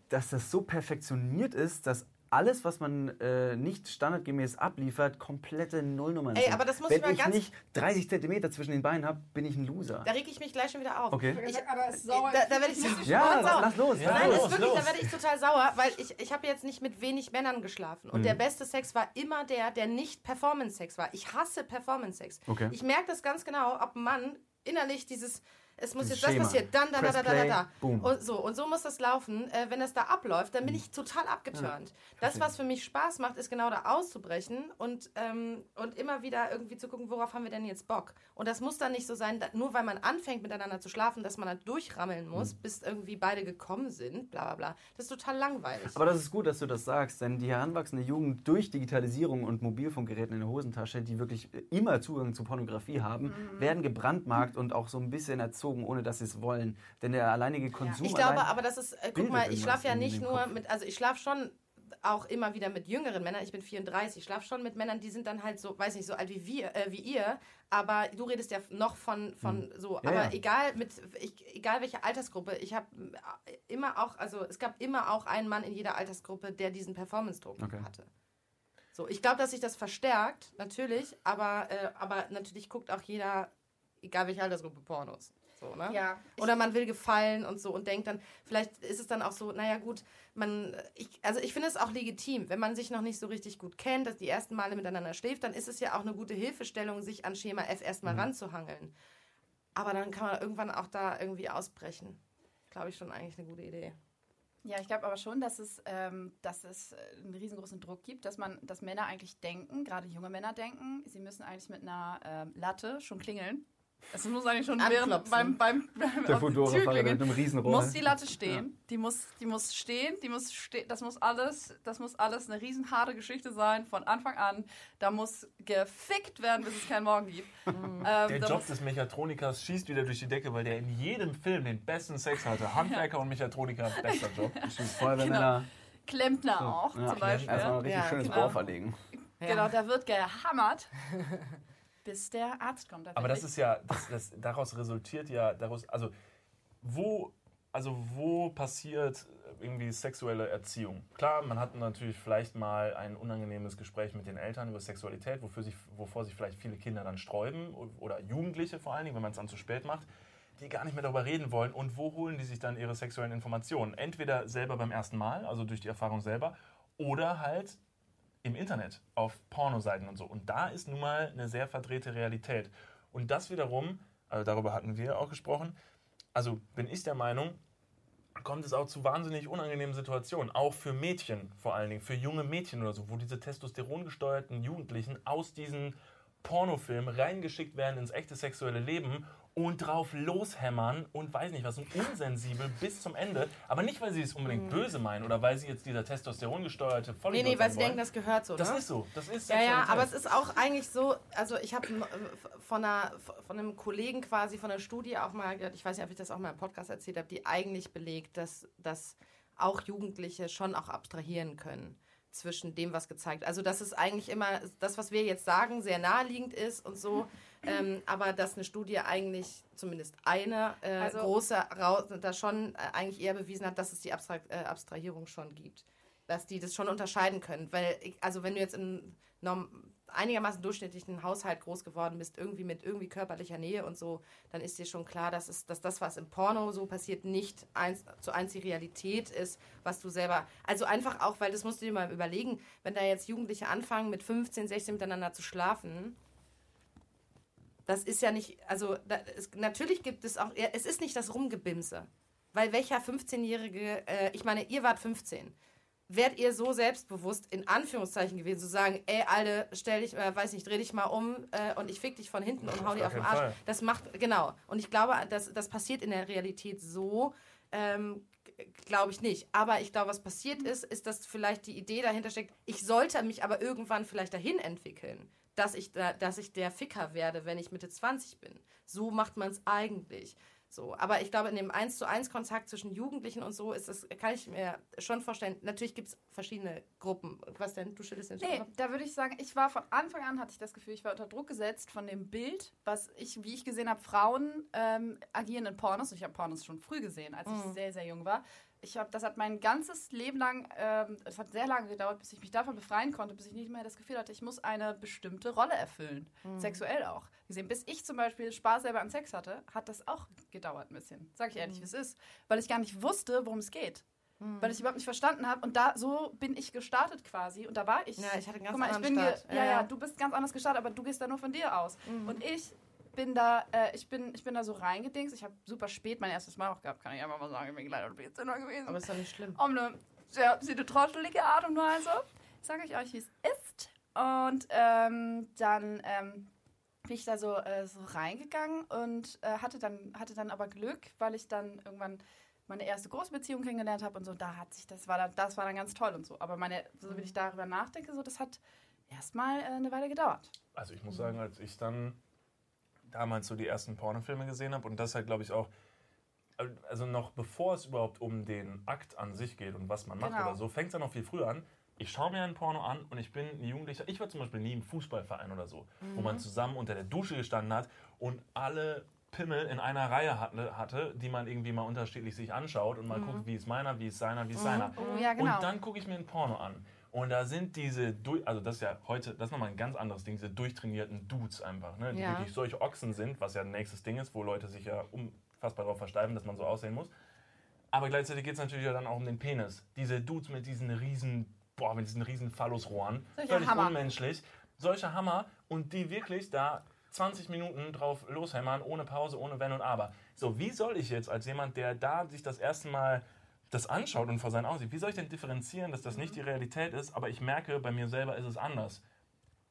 dass das so perfektioniert ist, dass alles, was man äh, nicht standardgemäß abliefert, komplette Nullnummern Ey, sind. aber das muss Wenn ich mal ich ganz- nicht 30 Zentimeter zwischen den Beinen habe, bin ich ein Loser. Da reg ich mich gleich schon wieder auf. Okay. Ich, aber es ist da, da werde ich so Ja, sauer. lass los. Ja, lass Nein, los. ist wirklich, los. da werde ich total sauer, weil ich, ich habe jetzt nicht mit wenig Männern geschlafen. Und der Mhm. beste Sex war immer der, der nicht Performance-Sex war. Ich hasse Performance-Sex. Okay. Ich merke das ganz genau, ob ein Mann innerlich dieses, es muss jetzt Schema. das passieren, dann, dann, Press da, da, da, da, da. boom. Und so, und so muss das laufen. Äh, wenn das da abläuft, dann bin ich total abgeturnt. Das, was für mich Spaß macht, ist genau da auszubrechen und, ähm, und immer wieder irgendwie zu gucken, worauf haben wir denn jetzt Bock. Und das muss dann nicht so sein, da, nur weil man anfängt miteinander zu schlafen, dass man da durchrammeln muss, bis irgendwie beide gekommen sind, bla bla bla. Das ist total langweilig. Aber das ist gut, dass du das sagst, denn die heranwachsende Jugend durch Digitalisierung und Mobilfunkgeräten in der Hosentasche, die wirklich immer Zugang zu Pornografie haben, werden gebrandmarkt und auch so ein bisschen erzogen, ohne dass sie es wollen. Denn der alleinige Konsum. Ich glaube aber, das ist, äh, guck mal, ich schlafe ja nicht nur Kopf. mit, also ich schlafe schon auch immer wieder mit jüngeren Männern. Ich bin 34, ich schlafe schon mit Männern, die sind dann halt so, weiß nicht, so alt wie wir, äh, wie ihr. Aber du redest ja noch von, von so, Hm. Ja, aber ja. egal mit, ich, egal welche Altersgruppe, ich habe immer auch, also es gab immer auch einen Mann in jeder Altersgruppe, der diesen Performance-Druck Okay. hatte. So, ich glaube, dass sich das verstärkt, natürlich, aber, äh, aber natürlich guckt auch jeder, egal welche Altersgruppe, Pornos. So, ne? Ja, Oder man will gefallen und so und denkt dann, vielleicht ist es dann auch so, naja gut, man, ich, also ich finde es auch legitim, wenn man sich noch nicht so richtig gut kennt, dass die ersten Male miteinander schläft, dann ist es ja auch eine gute Hilfestellung, sich an Schema F erstmal ranzuhangeln. Aber dann kann man irgendwann auch da irgendwie ausbrechen. Glaube ich schon eigentlich eine gute Idee. Ja, ich glaube aber schon, dass es, ähm, dass es äh, einen riesengroßen Druck gibt, dass man, dass Männer eigentlich denken, gerade junge Männer denken, sie müssen eigentlich mit einer ähm, Latte schon klingeln. Es muss eigentlich schon während, beim, beim, beim der Fudora-Fahrer mit einem Riesenrohr. Muss die Latte stehen, die, muss, die muss stehen, die muss ste das muss alles, das muss alles eine riesenharte Geschichte sein von Anfang an. Da muss gefickt werden, bis es keinen Morgen gibt. Ähm, Der da Job des Mechatronikers schießt wieder durch die Decke, weil der in jedem Film den besten Sex hatte. Handwerker und Mechatroniker, bester Job. Feuerwehrmänner. Klempner auch Ja, zum Beispiel. Erstmal ein richtig Ja, schönes genau. Rohr verlegen. Genau, da wird gehammert, bis der Arzt kommt. Aber das ist ja, das, das, daraus resultiert ja, daraus, also wo, also wo passiert irgendwie sexuelle Erziehung? Klar, man hat natürlich vielleicht mal ein unangenehmes Gespräch mit den Eltern über Sexualität, wofür sich, wovor sich vielleicht viele Kinder dann sträuben oder Jugendliche vor allen Dingen, wenn man es dann zu spät macht, die gar nicht mehr darüber reden wollen. Und wo holen die sich dann ihre sexuellen Informationen? Entweder selber beim ersten Mal, also durch die Erfahrung selber, oder halt im Internet, auf Pornoseiten und so. Und da ist nun mal eine sehr verdrehte Realität. Und das wiederum, also darüber hatten wir auch gesprochen, also bin ich der Meinung, kommt es auch zu wahnsinnig unangenehmen Situationen. Auch für Mädchen vor allen Dingen, für junge Mädchen oder so, wo diese testosterongesteuerten Jugendlichen aus diesen Pornofilm reingeschickt werden ins echte sexuelle Leben und drauf loshämmern und weiß nicht was und unsensibel bis zum Ende. Aber nicht, weil sie es unbedingt böse meinen oder weil sie jetzt dieser Testosteron gesteuerte Nee, Vollidiot nee, weil sein sie denken, das gehört so, das ne? ist so. Das ist Ja, ja, aber es ist auch eigentlich so, also ich habe von, einer- von einem Kollegen quasi, von einer Studie auch mal gehört, ich weiß nicht, ob ich das auch mal im Podcast erzählt habe, die eigentlich belegt, dass, dass auch Jugendliche schon auch abstrahieren können zwischen dem, was gezeigt Also dass es eigentlich immer, das, was wir jetzt sagen, sehr naheliegend ist und so, ähm, aber dass eine Studie eigentlich, zumindest eine äh, Also- große, Rau- da schon äh, eigentlich eher bewiesen hat, dass es die Abstra äh, Abstrahierung schon gibt dass die das schon unterscheiden können. Weil, ich, also wenn du jetzt in einem einigermaßen durchschnittlichen Haushalt groß geworden bist, irgendwie mit irgendwie körperlicher Nähe und so, dann ist dir schon klar, dass, es, dass das, was im Porno so passiert, nicht eins zu eins die Realität ist, was du selber. Also einfach auch, weil das musst du dir mal überlegen, wenn da jetzt Jugendliche anfangen, mit 15, 16 miteinander zu schlafen, das ist ja nicht, also da, es, natürlich gibt es auch, es ist nicht das Rumgebimse. Weil welcher 15-Jährige, äh, ich meine, ihr wart 15. Wärt ihr so selbstbewusst, in Anführungszeichen gewesen, zu sagen, ey, Alter, stell dich, äh, weiß nicht, dreh dich mal um äh, und ich fick dich von hinten und hau dir auf den Arsch. Fall. Das macht, genau. Und ich glaube, das, das passiert in der Realität so, ähm, glaube ich nicht. Aber ich glaube, was passiert ist, ist, dass vielleicht die Idee dahinter steckt, ich sollte mich aber irgendwann vielleicht dahin entwickeln, dass ich, da, dass ich der Ficker werde, wenn ich Mitte 20 bin. So macht man es eigentlich. So, aber ich glaube, in dem 1 zu 1 Kontakt zwischen Jugendlichen und so ist das, kann ich mir schon vorstellen. Natürlich gibt es verschiedene Gruppen. Was denn? Du schüttelst den Nee, da würde ich sagen, ich war von Anfang an, hatte ich das Gefühl, ich war unter Druck gesetzt von dem Bild, was ich, wie ich gesehen habe, Frauen ähm, agieren in Pornos. Ich habe Pornos schon früh gesehen, als ich sehr, sehr jung war. Ich habe, das hat mein ganzes Leben lang, ähm, es hat sehr lange gedauert, bis ich mich davon befreien konnte, bis ich nicht mehr das Gefühl hatte, ich muss eine bestimmte Rolle erfüllen. Sexuell auch. Gesehen, bis ich zum Beispiel Spaß selber an Sex hatte, hat das auch gedauert ein bisschen. Sag ich ehrlich, wie es ist. Weil ich gar nicht wusste, worum es geht. Weil ich überhaupt nicht verstanden habe. Und da so bin ich gestartet quasi. Und da war ich. Ja, ich hatte einen ganz Guck mal, ich anderen bin Start. Ge- ja, ja, du bist ganz anders gestartet, aber du gehst da nur von dir aus. Und ich bin da, äh, ich bin, ich bin da so reingedingst. Ich habe super spät mein erstes Mal auch gehabt, kann ich einfach mal sagen. Ich bin leider ein bisschen gewesen. Aber ist doch nicht schlimm. um eine sehr trottelige Art und Weise. Sage ich euch, wie es ist. Und ähm, dann ähm, bin ich da so, äh, so reingegangen und äh, hatte, dann, hatte dann aber Glück, weil ich dann irgendwann meine erste große Beziehung kennengelernt habe und so. Da hat sich, das war dann, das war dann ganz toll und so. Aber meine, so wie ich darüber nachdenke, so, das hat erstmal äh, eine Weile gedauert. Also ich muss sagen, als ich dann damals so die ersten Pornofilme gesehen habe und das halt, glaube ich, auch, also noch bevor es überhaupt um den Akt an sich geht und was man macht Genau. oder so, fängt es ja noch viel früher an. Ich schaue mir ein Porno an und ich bin ein Jugendlicher. Ich war zum Beispiel nie im Fußballverein oder so, wo man zusammen unter der Dusche gestanden hat und alle Pimmel in einer Reihe hatte, die man irgendwie mal unterschiedlich sich anschaut und mal guckt, wie ist meiner, wie ist seiner, wie ist seiner. Oh, ja, genau. Und dann gucke ich mir ein Porno an. Und da sind diese, also das ist ja heute, das ist nochmal ein ganz anderes Ding, diese durchtrainierten Dudes einfach, ne? die Ja. wirklich solche Ochsen sind, was ja ein nächstes Ding ist, wo Leute sich ja unfassbar darauf versteifen, dass man so aussehen muss. Aber gleichzeitig geht es natürlich ja dann auch um den Penis. Diese Dudes mit diesen riesen, boah, mit diesen riesen Phallusrohren. Solche völlig Hammer. unmenschlich. Solche Hammer und die wirklich da 20 Minuten drauf loshämmern, ohne Pause, ohne Wenn und Aber. So, wie soll ich jetzt als jemand, der da sich das erste Mal das anschaut und vor seinen Augen sieht, wie soll ich denn differenzieren, dass das nicht die Realität ist, aber ich merke, bei mir selber ist es anders.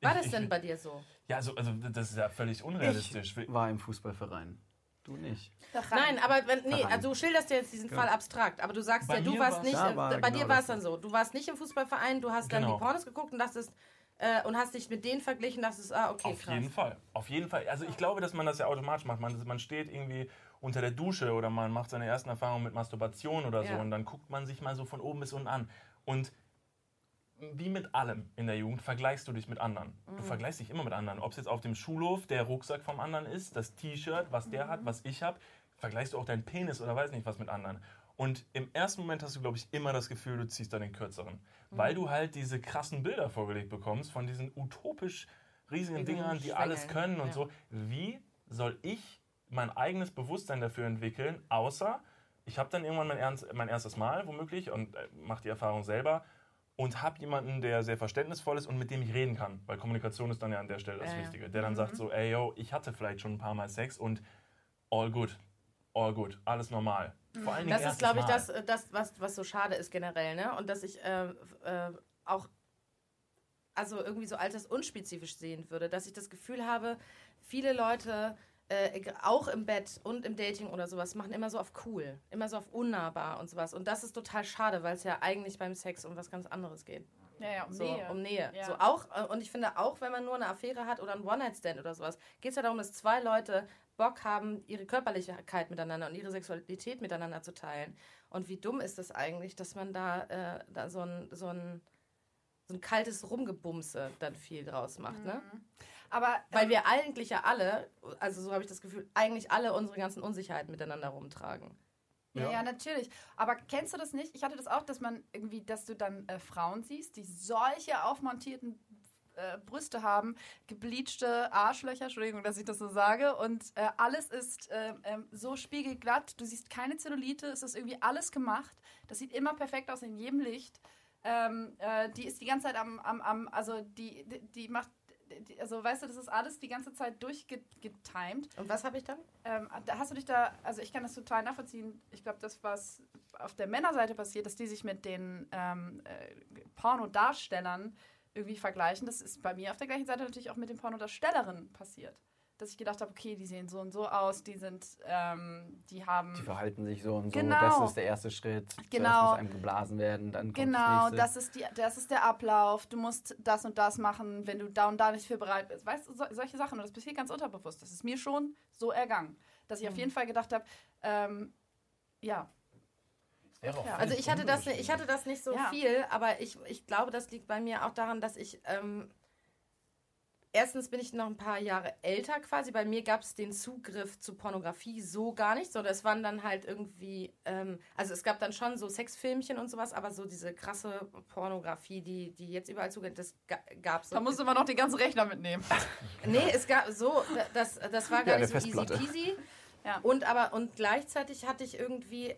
War Ich- das ich- denn bei dir so? Ja, also, also das ist ja völlig unrealistisch. Ich war im Fußballverein. Du nicht. Nein, aber wenn, nee, also du schilderst ja jetzt diesen Fall abstrakt, aber du sagst Bei ja, du warst war's- nicht, war bei genau dir war es dann so, du warst nicht im Fußballverein, du hast dann Genau. die Pornos geguckt und dachtest, äh, und hast dich mit denen verglichen, dachtest, ah, okay, Auf krass. jeden Fall. Auf jeden Fall. Also ich glaube, dass man das ja automatisch macht. Man, man steht irgendwie unter der Dusche oder man macht seine ersten Erfahrungen mit Masturbation oder so Ja. und dann guckt man sich mal so von oben bis unten an. Und wie mit allem in der Jugend vergleichst du dich mit anderen. Du vergleichst dich immer mit anderen. Ob es jetzt auf dem Schulhof der Rucksack vom anderen ist, das T-Shirt, was der hat, was ich habe, vergleichst du auch deinen Penis oder weiß nicht was mit anderen. Und im ersten Moment hast du, glaube ich, immer das Gefühl, du ziehst da den kürzeren. Weil du halt diese krassen Bilder vorgelegt bekommst von diesen utopisch riesigen Dingern, die alles können und ja. so. Wie soll ich mein eigenes Bewusstsein dafür entwickeln, außer ich habe dann irgendwann mein, ernst, mein erstes Mal womöglich und äh, mache die Erfahrung selber und habe jemanden, der sehr verständnisvoll ist und mit dem ich reden kann, weil Kommunikation ist dann ja an der Stelle das ja. Wichtige, der dann sagt so, ey yo, ich hatte vielleicht schon ein paar Mal Sex und all good, all good, alles normal. Vor allen Dingen Das ist, glaube ich, Mal. das, äh, das was, was so schade ist generell, ne? Und dass ich äh, äh, auch also irgendwie so altersunspezifisch sehen würde, dass ich das Gefühl habe, viele Leute äh, auch im Bett und im Dating oder sowas machen immer so auf cool, immer so auf unnahbar und sowas. Und das ist total schade, weil es ja eigentlich beim Sex um was ganz anderes geht. Ja, ja, um So, Nähe. um Nähe. Ja. So auch, äh, und ich finde auch, wenn man nur eine Affäre hat oder einen One-Night-Stand oder sowas, geht es ja darum, dass zwei Leute Bock haben, ihre Körperlichkeit miteinander und ihre Sexualität miteinander zu teilen. Und wie dumm ist es eigentlich, dass man da, äh, da so, ein, so, ein, so ein kaltes Rumgebumse dann viel draus macht, ne? Aber Weil ähm, wir eigentlich ja alle, also so habe ich das Gefühl, eigentlich alle unsere ganzen Unsicherheiten miteinander rumtragen. Ja, Ja. natürlich. Aber kennst du das nicht? Ich hatte das auch, dass man irgendwie, dass du dann äh, Frauen siehst, die solche aufmontierten äh, Brüste haben, gebleachte Arschlöcher, Entschuldigung, dass ich das so sage, und äh, alles ist äh, ähm, so spiegelglatt. Du siehst keine Zellulite, es ist irgendwie alles gemacht. Das sieht immer perfekt aus in jedem Licht. Ähm, äh, die ist die ganze Zeit am, am, am also die, die, die macht, also weißt du, das ist alles die ganze Zeit durchgetimed. Und was habe ich dann? Ähm, da hast du dich da, also ich kann das total nachvollziehen. Ich glaube, das, was auf der Männerseite passiert, dass die sich mit den ähm, äh, Pornodarstellern irgendwie vergleichen. Das ist bei mir auf der gleichen Seite natürlich auch mit den Pornodarstellerinnen passiert. Dass ich gedacht habe, okay, die sehen so und so aus, die sind, ähm, die haben. Die verhalten sich so und so. Genau. Das ist der erste Schritt. Zuerst Genau. muss einem geblasen werden, dann kommt Genau, das nächste. das ist, die, das ist der Ablauf. Du musst das und das machen, wenn du da und da nicht für bereit bist. Weißt du, so, solche Sachen. Und das passiert ganz unterbewusst. Das ist mir schon so ergangen, dass ich auf jeden Fall gedacht habe, ähm, ja, Ja. Also ich hatte das, ich hatte das nicht so Ja. viel, aber ich, ich glaube, das liegt bei mir auch daran, dass ich ähm, erstens bin ich noch ein paar Jahre älter quasi. Bei mir gab es den Zugriff zu Pornografie so gar nicht, sondern es waren dann halt irgendwie, ähm, also es gab dann schon so Sexfilmchen und sowas, aber so diese krasse Pornografie, die, die jetzt überall zugeht, das gab es da musst du immer noch den ganzen Rechner mitnehmen. Nee, es gab so, da- das, das war Ja, gar eine nicht so easy peasy. Ja. Und aber und gleichzeitig hatte ich irgendwie,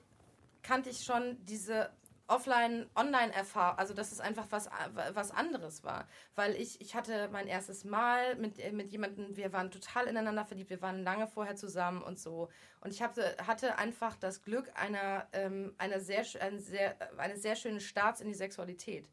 kannte ich schon diese Offline-Online-Erfahrung, also dass es einfach was, was anderes war. Weil ich, ich hatte mein erstes Mal mit, äh, mit jemandem, wir waren total ineinander verliebt, wir waren lange vorher zusammen und so. Und ich hatte, hatte einfach das Glück einer, ähm, einer sehr, ein sehr, eines sehr schönen Starts in die Sexualität.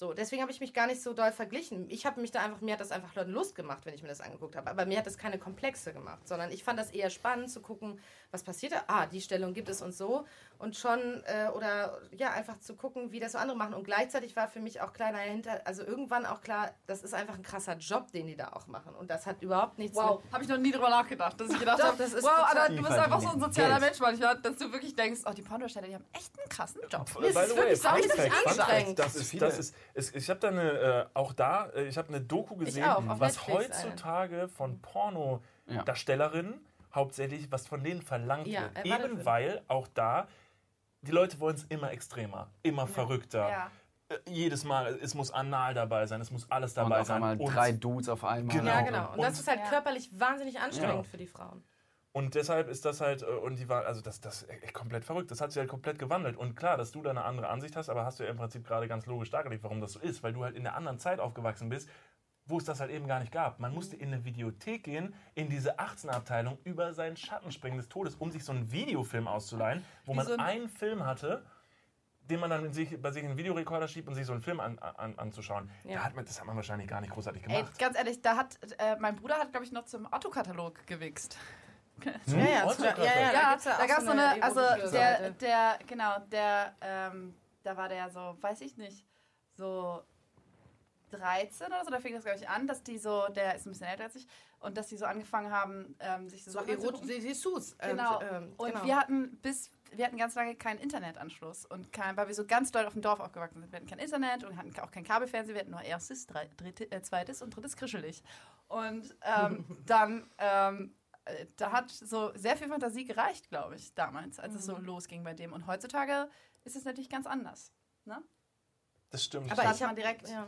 So, deswegen habe ich mich gar nicht so doll verglichen. Ich habe mich da einfach, mir hat das einfach Lust gemacht, wenn ich mir das angeguckt habe. Aber mir hat das keine Komplexe gemacht, sondern ich fand das eher spannend zu gucken, was passiert da. Ah, die Stellung gibt es und so. Und schon, äh, oder ja, einfach zu gucken, wie das so andere machen. Und gleichzeitig war für mich auch klar dahinter, also irgendwann auch klar, das ist einfach ein krasser Job, den die da auch machen. Und das hat überhaupt nichts Wow, habe ich noch nie drüber nachgedacht, dass ich gedacht habe, das ist wow, Die du bist einfach so ein sozialer Geld. Mensch manchmal, dass du wirklich denkst, oh, die Pornodarsteller, die haben echt einen krassen Job. By ist the way, wirklich Fun Fact, anstrengend. das ist, das ist, es, ich habe da eine, äh, auch da, äh, ich habe eine Doku gesehen, auch, was Netflix, heutzutage von Ja. Pornodarstellerinnen hauptsächlich, was von denen verlangt Ja, wird. Eben weil auch da, die Leute wollen es immer extremer, immer verrückter. Ja. Äh, jedes Mal, es muss anal dabei sein, es muss alles und dabei auf sein. einmal Und- drei Dudes auf einmal. Genau. Ja, genau. Und, Und- das ist halt Ja. körperlich wahnsinnig anstrengend Ja. für die Frauen. Und deshalb ist das halt, äh, und die war, also das, das echt komplett verrückt. Das hat sich halt komplett gewandelt. Und klar, dass du da eine andere Ansicht hast, aber hast du ja im Prinzip gerade ganz logisch dargelegt, warum das so ist. Weil du halt in der anderen Zeit aufgewachsen bist, wo es das halt eben gar nicht gab. Man musste in eine Videothek gehen, in diese 18er-Abteilung, über seinen Schatten springen des Todes, um sich so einen Videofilm auszuleihen, wo Wie man so ein- einen Film hatte, den man dann in sich, bei sich in einen Videorekorder schiebt und sich so einen Film an, an, anzuschauen. Ja. Da hat man, das hat man wahrscheinlich gar nicht großartig Ey, gemacht. ganz ehrlich, da hat, äh, mein Bruder hat, glaube ich, noch zum Otto-Katalog gewichst. Ja, ja, ja, ja, Ja, da gab es so eine eine, also der, der, genau, der, ähm, da war der so, weiß ich nicht, so 13 oder so, da fing das, glaube ich, an, dass die so, der ist ein bisschen älter als ich, und dass die so angefangen haben, ähm, sich so, So erotisch. Dessous. Ähm, Genau. ähm, Und genau. wir hatten bis, wir hatten ganz lange keinen Internetanschluss und kein, weil wir so ganz doll auf dem Dorf aufgewachsen sind. Wir hatten kein Internet und hatten auch kein Kabelfernsehen, wir hatten nur erstes, drei, dritte, äh, zweites und drittes Krischelig. Und ähm, dann, ähm, äh, da hat so sehr viel Fantasie gereicht, glaube ich, damals, als es so Mhm. losging bei dem. Und heutzutage ist es natürlich ganz anders. Ne? Das stimmt. aber ich habe direkt- Ja.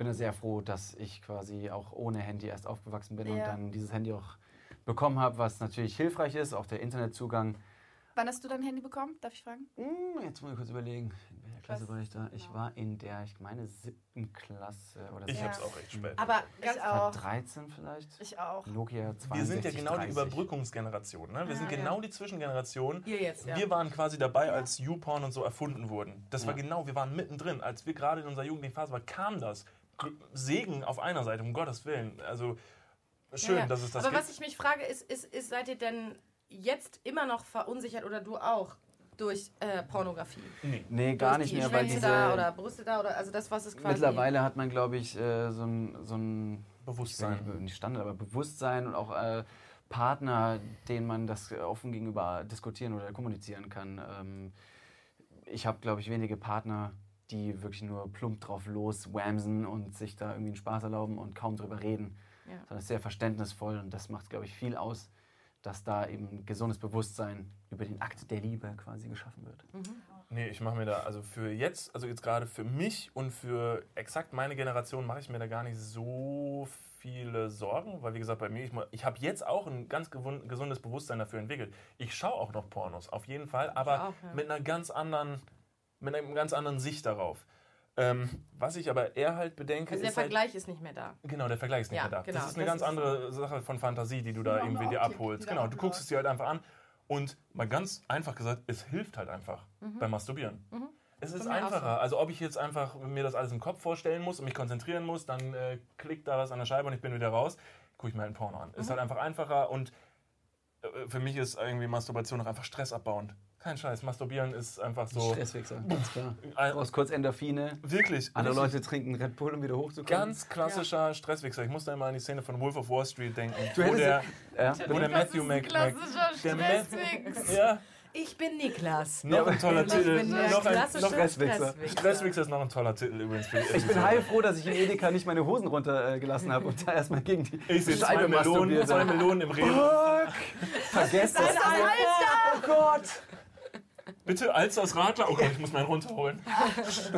Bin da sehr froh, dass ich quasi auch ohne Handy erst aufgewachsen bin und Ja. dann dieses Handy auch bekommen habe, was natürlich hilfreich ist, auch der Internetzugang. Wann hast du dein Handy bekommen? Darf ich fragen? Hm, Jetzt muss ich kurz überlegen, in welcher Klasse war ich da? Ich genau. war in der, ich meine, siebten Klasse oder ich so. hab's auch recht spät. Aber ganz Ich War auch. 13 vielleicht? Ich auch. Nokia 62, Wir sind ja genau die 30. Überbrückungsgeneration. Ne? Wir sind Ja, genau ja. die Zwischengeneration. ihr jetzt, ja. Wir waren quasi dabei, als YouPorn und so erfunden wurden. Das war Ja. genau, wir waren mittendrin. Als wir gerade in unserer jugendlichen Phase waren, kam das. Segen auf einer Seite, um Gottes Willen. Also schön, Ja, ja. dass es das Aber gibt. was ich mich frage, ist, ist, ist, seid ihr denn jetzt immer noch verunsichert oder du auch durch äh, Pornografie? nee. Nee, gar durch nicht die mehr, weil diese. da oder Brüste da oder also das, was es quasi... mittlerweile hat man, glaube ich, äh, so ein, so ein Bewusstsein. nicht, nicht Standard, aber Bewusstsein und auch äh, Partner, denen man das offen gegenüber diskutieren oder kommunizieren kann. Ähm, ich habe, glaube ich, wenige Partner, die wirklich nur plump drauf los whamsen und sich da irgendwie einen Spaß erlauben und kaum drüber reden. Ja. Sondern es ist sehr verständnisvoll und das macht, glaube ich, viel aus, dass da eben ein gesundes Bewusstsein über den Akt der Liebe quasi geschaffen wird. Nee, ich mache mir da, also für jetzt, also jetzt gerade für mich und für exakt meine Generation mache ich mir da gar nicht so viele Sorgen, weil wie gesagt, bei mir, ich, ich habe jetzt auch ein ganz gesundes Bewusstsein dafür entwickelt. Ich schaue auch noch Pornos, auf jeden Fall, aber auch, ja. mit einer ganz anderen, mit einer ganz anderen Sicht darauf. Ähm, was ich aber eher halt bedenke, Also der ist halt, Vergleich ist nicht mehr da. Genau, der Vergleich ist nicht Ja, mehr da. genau, das ist eine das ganz ist- andere Sache von Fantasie, die du da irgendwie dir abholst. Genau, du guckst es dir halt einfach an und mal ganz einfach gesagt, es hilft halt einfach beim Masturbieren. Es ist Mhm. mir auch einfacher. Also ob ich jetzt einfach mir das alles im Kopf vorstellen muss und mich konzentrieren muss, dann äh, klickt da was an der Scheibe und ich bin wieder raus, gucke ich mir halt einen Porno an. Ist Mhm. halt einfach einfacher und äh, für mich ist irgendwie Masturbation auch einfach stressabbauend. Kein Scheiß, Masturbieren ist einfach so... Stresswechsel, ganz klar. Du brauchst kurz Endorphine, Wirklich. andere richtig- Leute trinken Red Bull, um wieder hochzukommen. Ganz klassischer Stresswichser. Ich muss da immer an die Szene von Wolf of Wall Street denken. Du wo hättest- der, ja, wo der Matthew Mc, klassischer Stressfix. ja, Ich bin Niklas. noch ein toller Ich Titel. bin der Noch ein, noch Stresswichser. Stresswichser ist noch ein toller Titel übrigens. Ich bin heilfroh, dass ich in Edeka nicht meine Hosen runtergelassen habe und da erstmal gegen die Ich sehe zwei Scheibe Melonen, zwei. Melonen im Rewe. Vergesst das. Oh Gott. Bitte Alsters Radler. Oh Gott, ich muss meinen runterholen.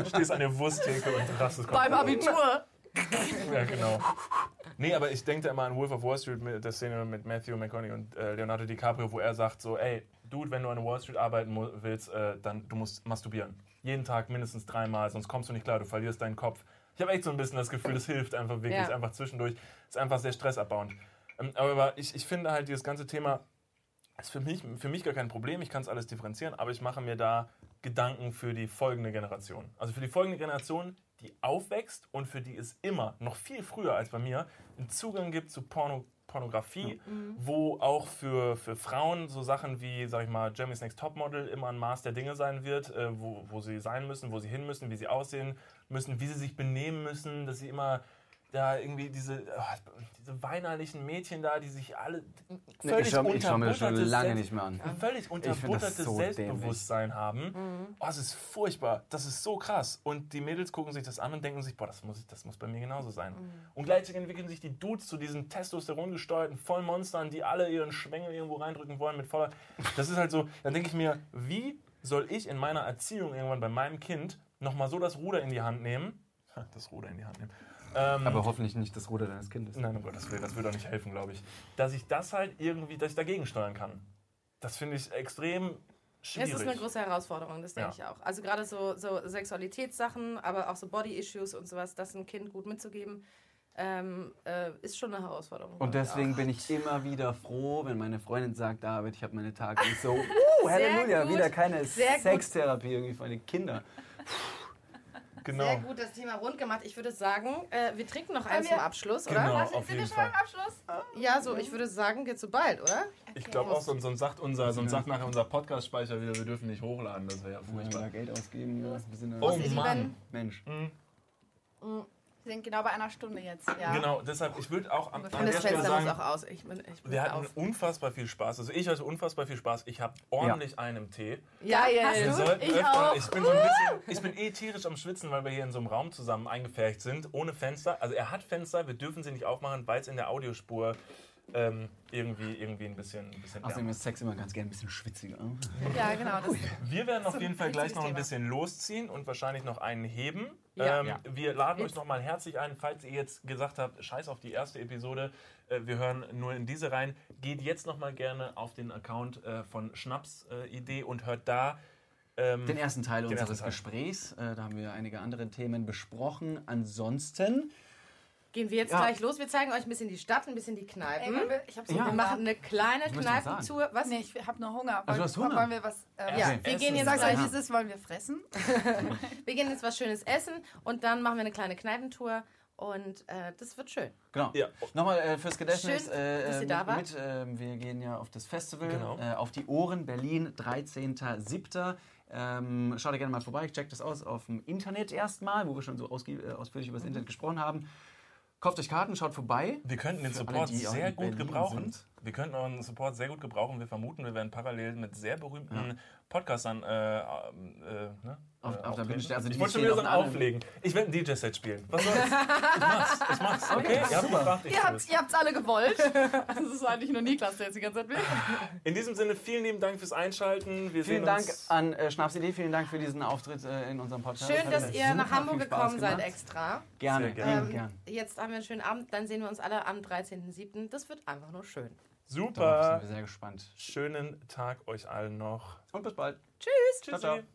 Stehst an der Wursttheke und rastest Beim. Abitur. Ja, genau. Nee, aber ich denke da immer an Wolf of Wall Street, mit der Szene mit Matthew McConaughey und äh, Leonardo DiCaprio, wo er sagt so, ey, Dude, wenn du an der Wall Street arbeiten willst, äh, dann du musst masturbieren. Jeden Tag mindestens dreimal, sonst kommst du nicht klar, du verlierst deinen Kopf. Ich habe echt so ein bisschen das Gefühl, das hilft einfach wirklich, Ja. einfach zwischendurch. Ist einfach sehr stressabbauend. Ähm, aber ich, ich finde halt, dieses ganze Thema ist für mich, für mich gar kein Problem. Ich kann es alles differenzieren, aber ich mache mir da Gedanken für die folgende Generation. Also für die folgende Generation, die aufwächst und für die es immer, noch viel früher als bei mir, einen Zugang gibt zu Porno, Pornografie, wo auch für, für Frauen so Sachen wie, sag ich mal, Jeremy's Next Topmodel immer ein Maß der Dinge sein wird, äh, wo, wo sie sein müssen, wo sie hin müssen, wie sie aussehen müssen, wie sie sich benehmen müssen, dass sie immer da irgendwie diese, ah, diese weinerlichen Mädchen da, die sich alle Nee, völlig ich schaue schau mir das schon lange nicht mehr an. völlig Ich unterbuttertes das so Selbstbewusstsein haben. Mhm. Oh, es ist furchtbar. Das ist so krass. Und die Mädels gucken sich das an und denken sich, boah, das muss, ich- das muss bei mir genauso sein. Mhm. Und gleichzeitig entwickeln sich die Dudes zu diesen testosterongesteuerten Vollmonstern, die alle ihren Schwengel irgendwo reindrücken wollen mit voller. Das ist halt so, dann denke ich mir, wie soll ich in meiner Erziehung irgendwann bei meinem Kind nochmal so das Ruder in die Hand nehmen? Das Ruder in die Hand nehmen. Ähm, Aber hoffentlich nicht das Ruder deines Kindes. Nein, um Gottes Willen, das würde auch nicht helfen, glaube ich. Dass ich das halt irgendwie, dass ich dagegen steuern kann. Das finde ich extrem Es schwierig. ist eine große Herausforderung, das denke Ja. ich auch. Also gerade so, so Sexualitätssachen, aber auch so Body-Issues und sowas, das einem Kind gut mitzugeben, ähm, äh, ist schon eine Herausforderung. Und ich deswegen auch. bin ich immer wieder froh, wenn meine Freundin sagt, David, ich habe meine Tage nicht so, uh, Halleluja, wieder keine. Sextherapie irgendwie für meine Kinder. Genau. Sehr gut das Thema rund gemacht. Ich würde sagen, äh, wir trinken noch eins zum Abschluss, Genau, oder? auf Sind jeden wir schon beim Fall. Abschluss? Ja, so, ich würde sagen, geht so bald, oder? Ich glaube auch, sonst, sonst sagt unser, sonst sagt nachher unser Podcast-Speicher wieder, wir dürfen nicht hochladen. Das wäre ja furchtbar. Geld ausgeben. Ja. Wir sind Oh Mann. Mensch. Wir sind genau bei einer Stunde jetzt. Ja. Genau, deshalb, ich würde auch Und an das der Stelle sagen, auch aus. Ich bin, ich bin wir hatten auf. unfassbar viel Spaß. Also ich hatte unfassbar viel Spaß. Ich habe ordentlich einen im Tee. Ja, du? sollten Ich öfter, auch. ich bin so ein bisschen, ich bin eh tierisch am Schwitzen, weil wir hier in so einem Raum zusammen eingefärbt sind, ohne Fenster. Also er hat Fenster, wir dürfen sie nicht aufmachen, weil es in der Audiospur ähm, irgendwie, irgendwie ein bisschen, ein bisschen Außerdem ist Sex immer ganz gerne ein bisschen schwitziger. Ja, genau. Das Wir werden auf jeden Fall gleich noch ein bisschen losziehen und wahrscheinlich noch einen heben. Ja. ähm, Ja. Wir laden euch nochmal herzlich ein, falls ihr jetzt gesagt habt, scheiß auf die erste Episode, äh, wir hören nur in diese rein. Geht jetzt nochmal gerne auf den Account äh, von Schnaps-Idee und hört da ähm, Den ersten Teil Den unseres ersten Teil. Gesprächs. Äh, da haben wir einige andere Themen besprochen. Ansonsten, Gehen wir jetzt Ja. gleich los. Wir zeigen euch ein bisschen die Stadt, ein bisschen die Kneipen. Ey, wir- ich hab so Ja. wir machen eine kleine noch Kneipentour. Was? Nee, ich hab nur Hunger. Also du hast Hunger? Wollen wir was. Ähm, Ja, Okay. wir Essen. gehen jetzt gleich wie es ist, wollen wir fressen? Wir gehen jetzt was Schönes essen und dann machen wir eine kleine Kneipentour Und äh, das wird schön. Genau. Ja. Nochmal äh, fürs Gedächtnis. Schön, äh, dass ihr da wart. Mit, äh, wir gehen ja auf das Festival, Genau. äh, auf die Ohren, Berlin, 13.07. Ähm, schaut da gerne mal vorbei, checkt das aus auf dem Internet erstmal, wo wir schon so ausgie- äh, ausführlich über das Mhm. Internet gesprochen haben. Kauft euch Karten, schaut vorbei. Wir könnten den alle, Support auch sehr gut gebrauchen. sind. Wir könnten euren Support sehr gut gebrauchen. Wir vermuten, wir werden parallel mit sehr berühmten Podcastern äh, äh, ne? Auf- äh, auf der Bühne stehen. Also ich wollte schon wieder so ein Auflegen. Ich werde ein DJ-Set spielen. Was soll's? ich mach's. Ich mach's. Okay? Ihr habt gefragt, ich Ihr tu's. habt ihr habt's alle gewollt. Das ist eigentlich nur Niklas, der jetzt die ganze Zeit will. In diesem Sinne, vielen lieben Dank fürs Einschalten. Wir Vielen sehen Dank uns an äh, Schnapsidee, vielen Dank für diesen Auftritt äh, in unserem Podcast. Schön, dass ihr nach Hamburg gekommen seid extra. Gerne, gerne. gerne. Ähm, gern. Jetzt haben wir einen schönen Abend, dann sehen wir uns alle am 13.07. Das wird einfach nur schön. Darauf Super. sind wir sehr gespannt. Schönen Tag euch allen noch. Und bis bald. Tschüss. Ciao, ciao. Tschüssi.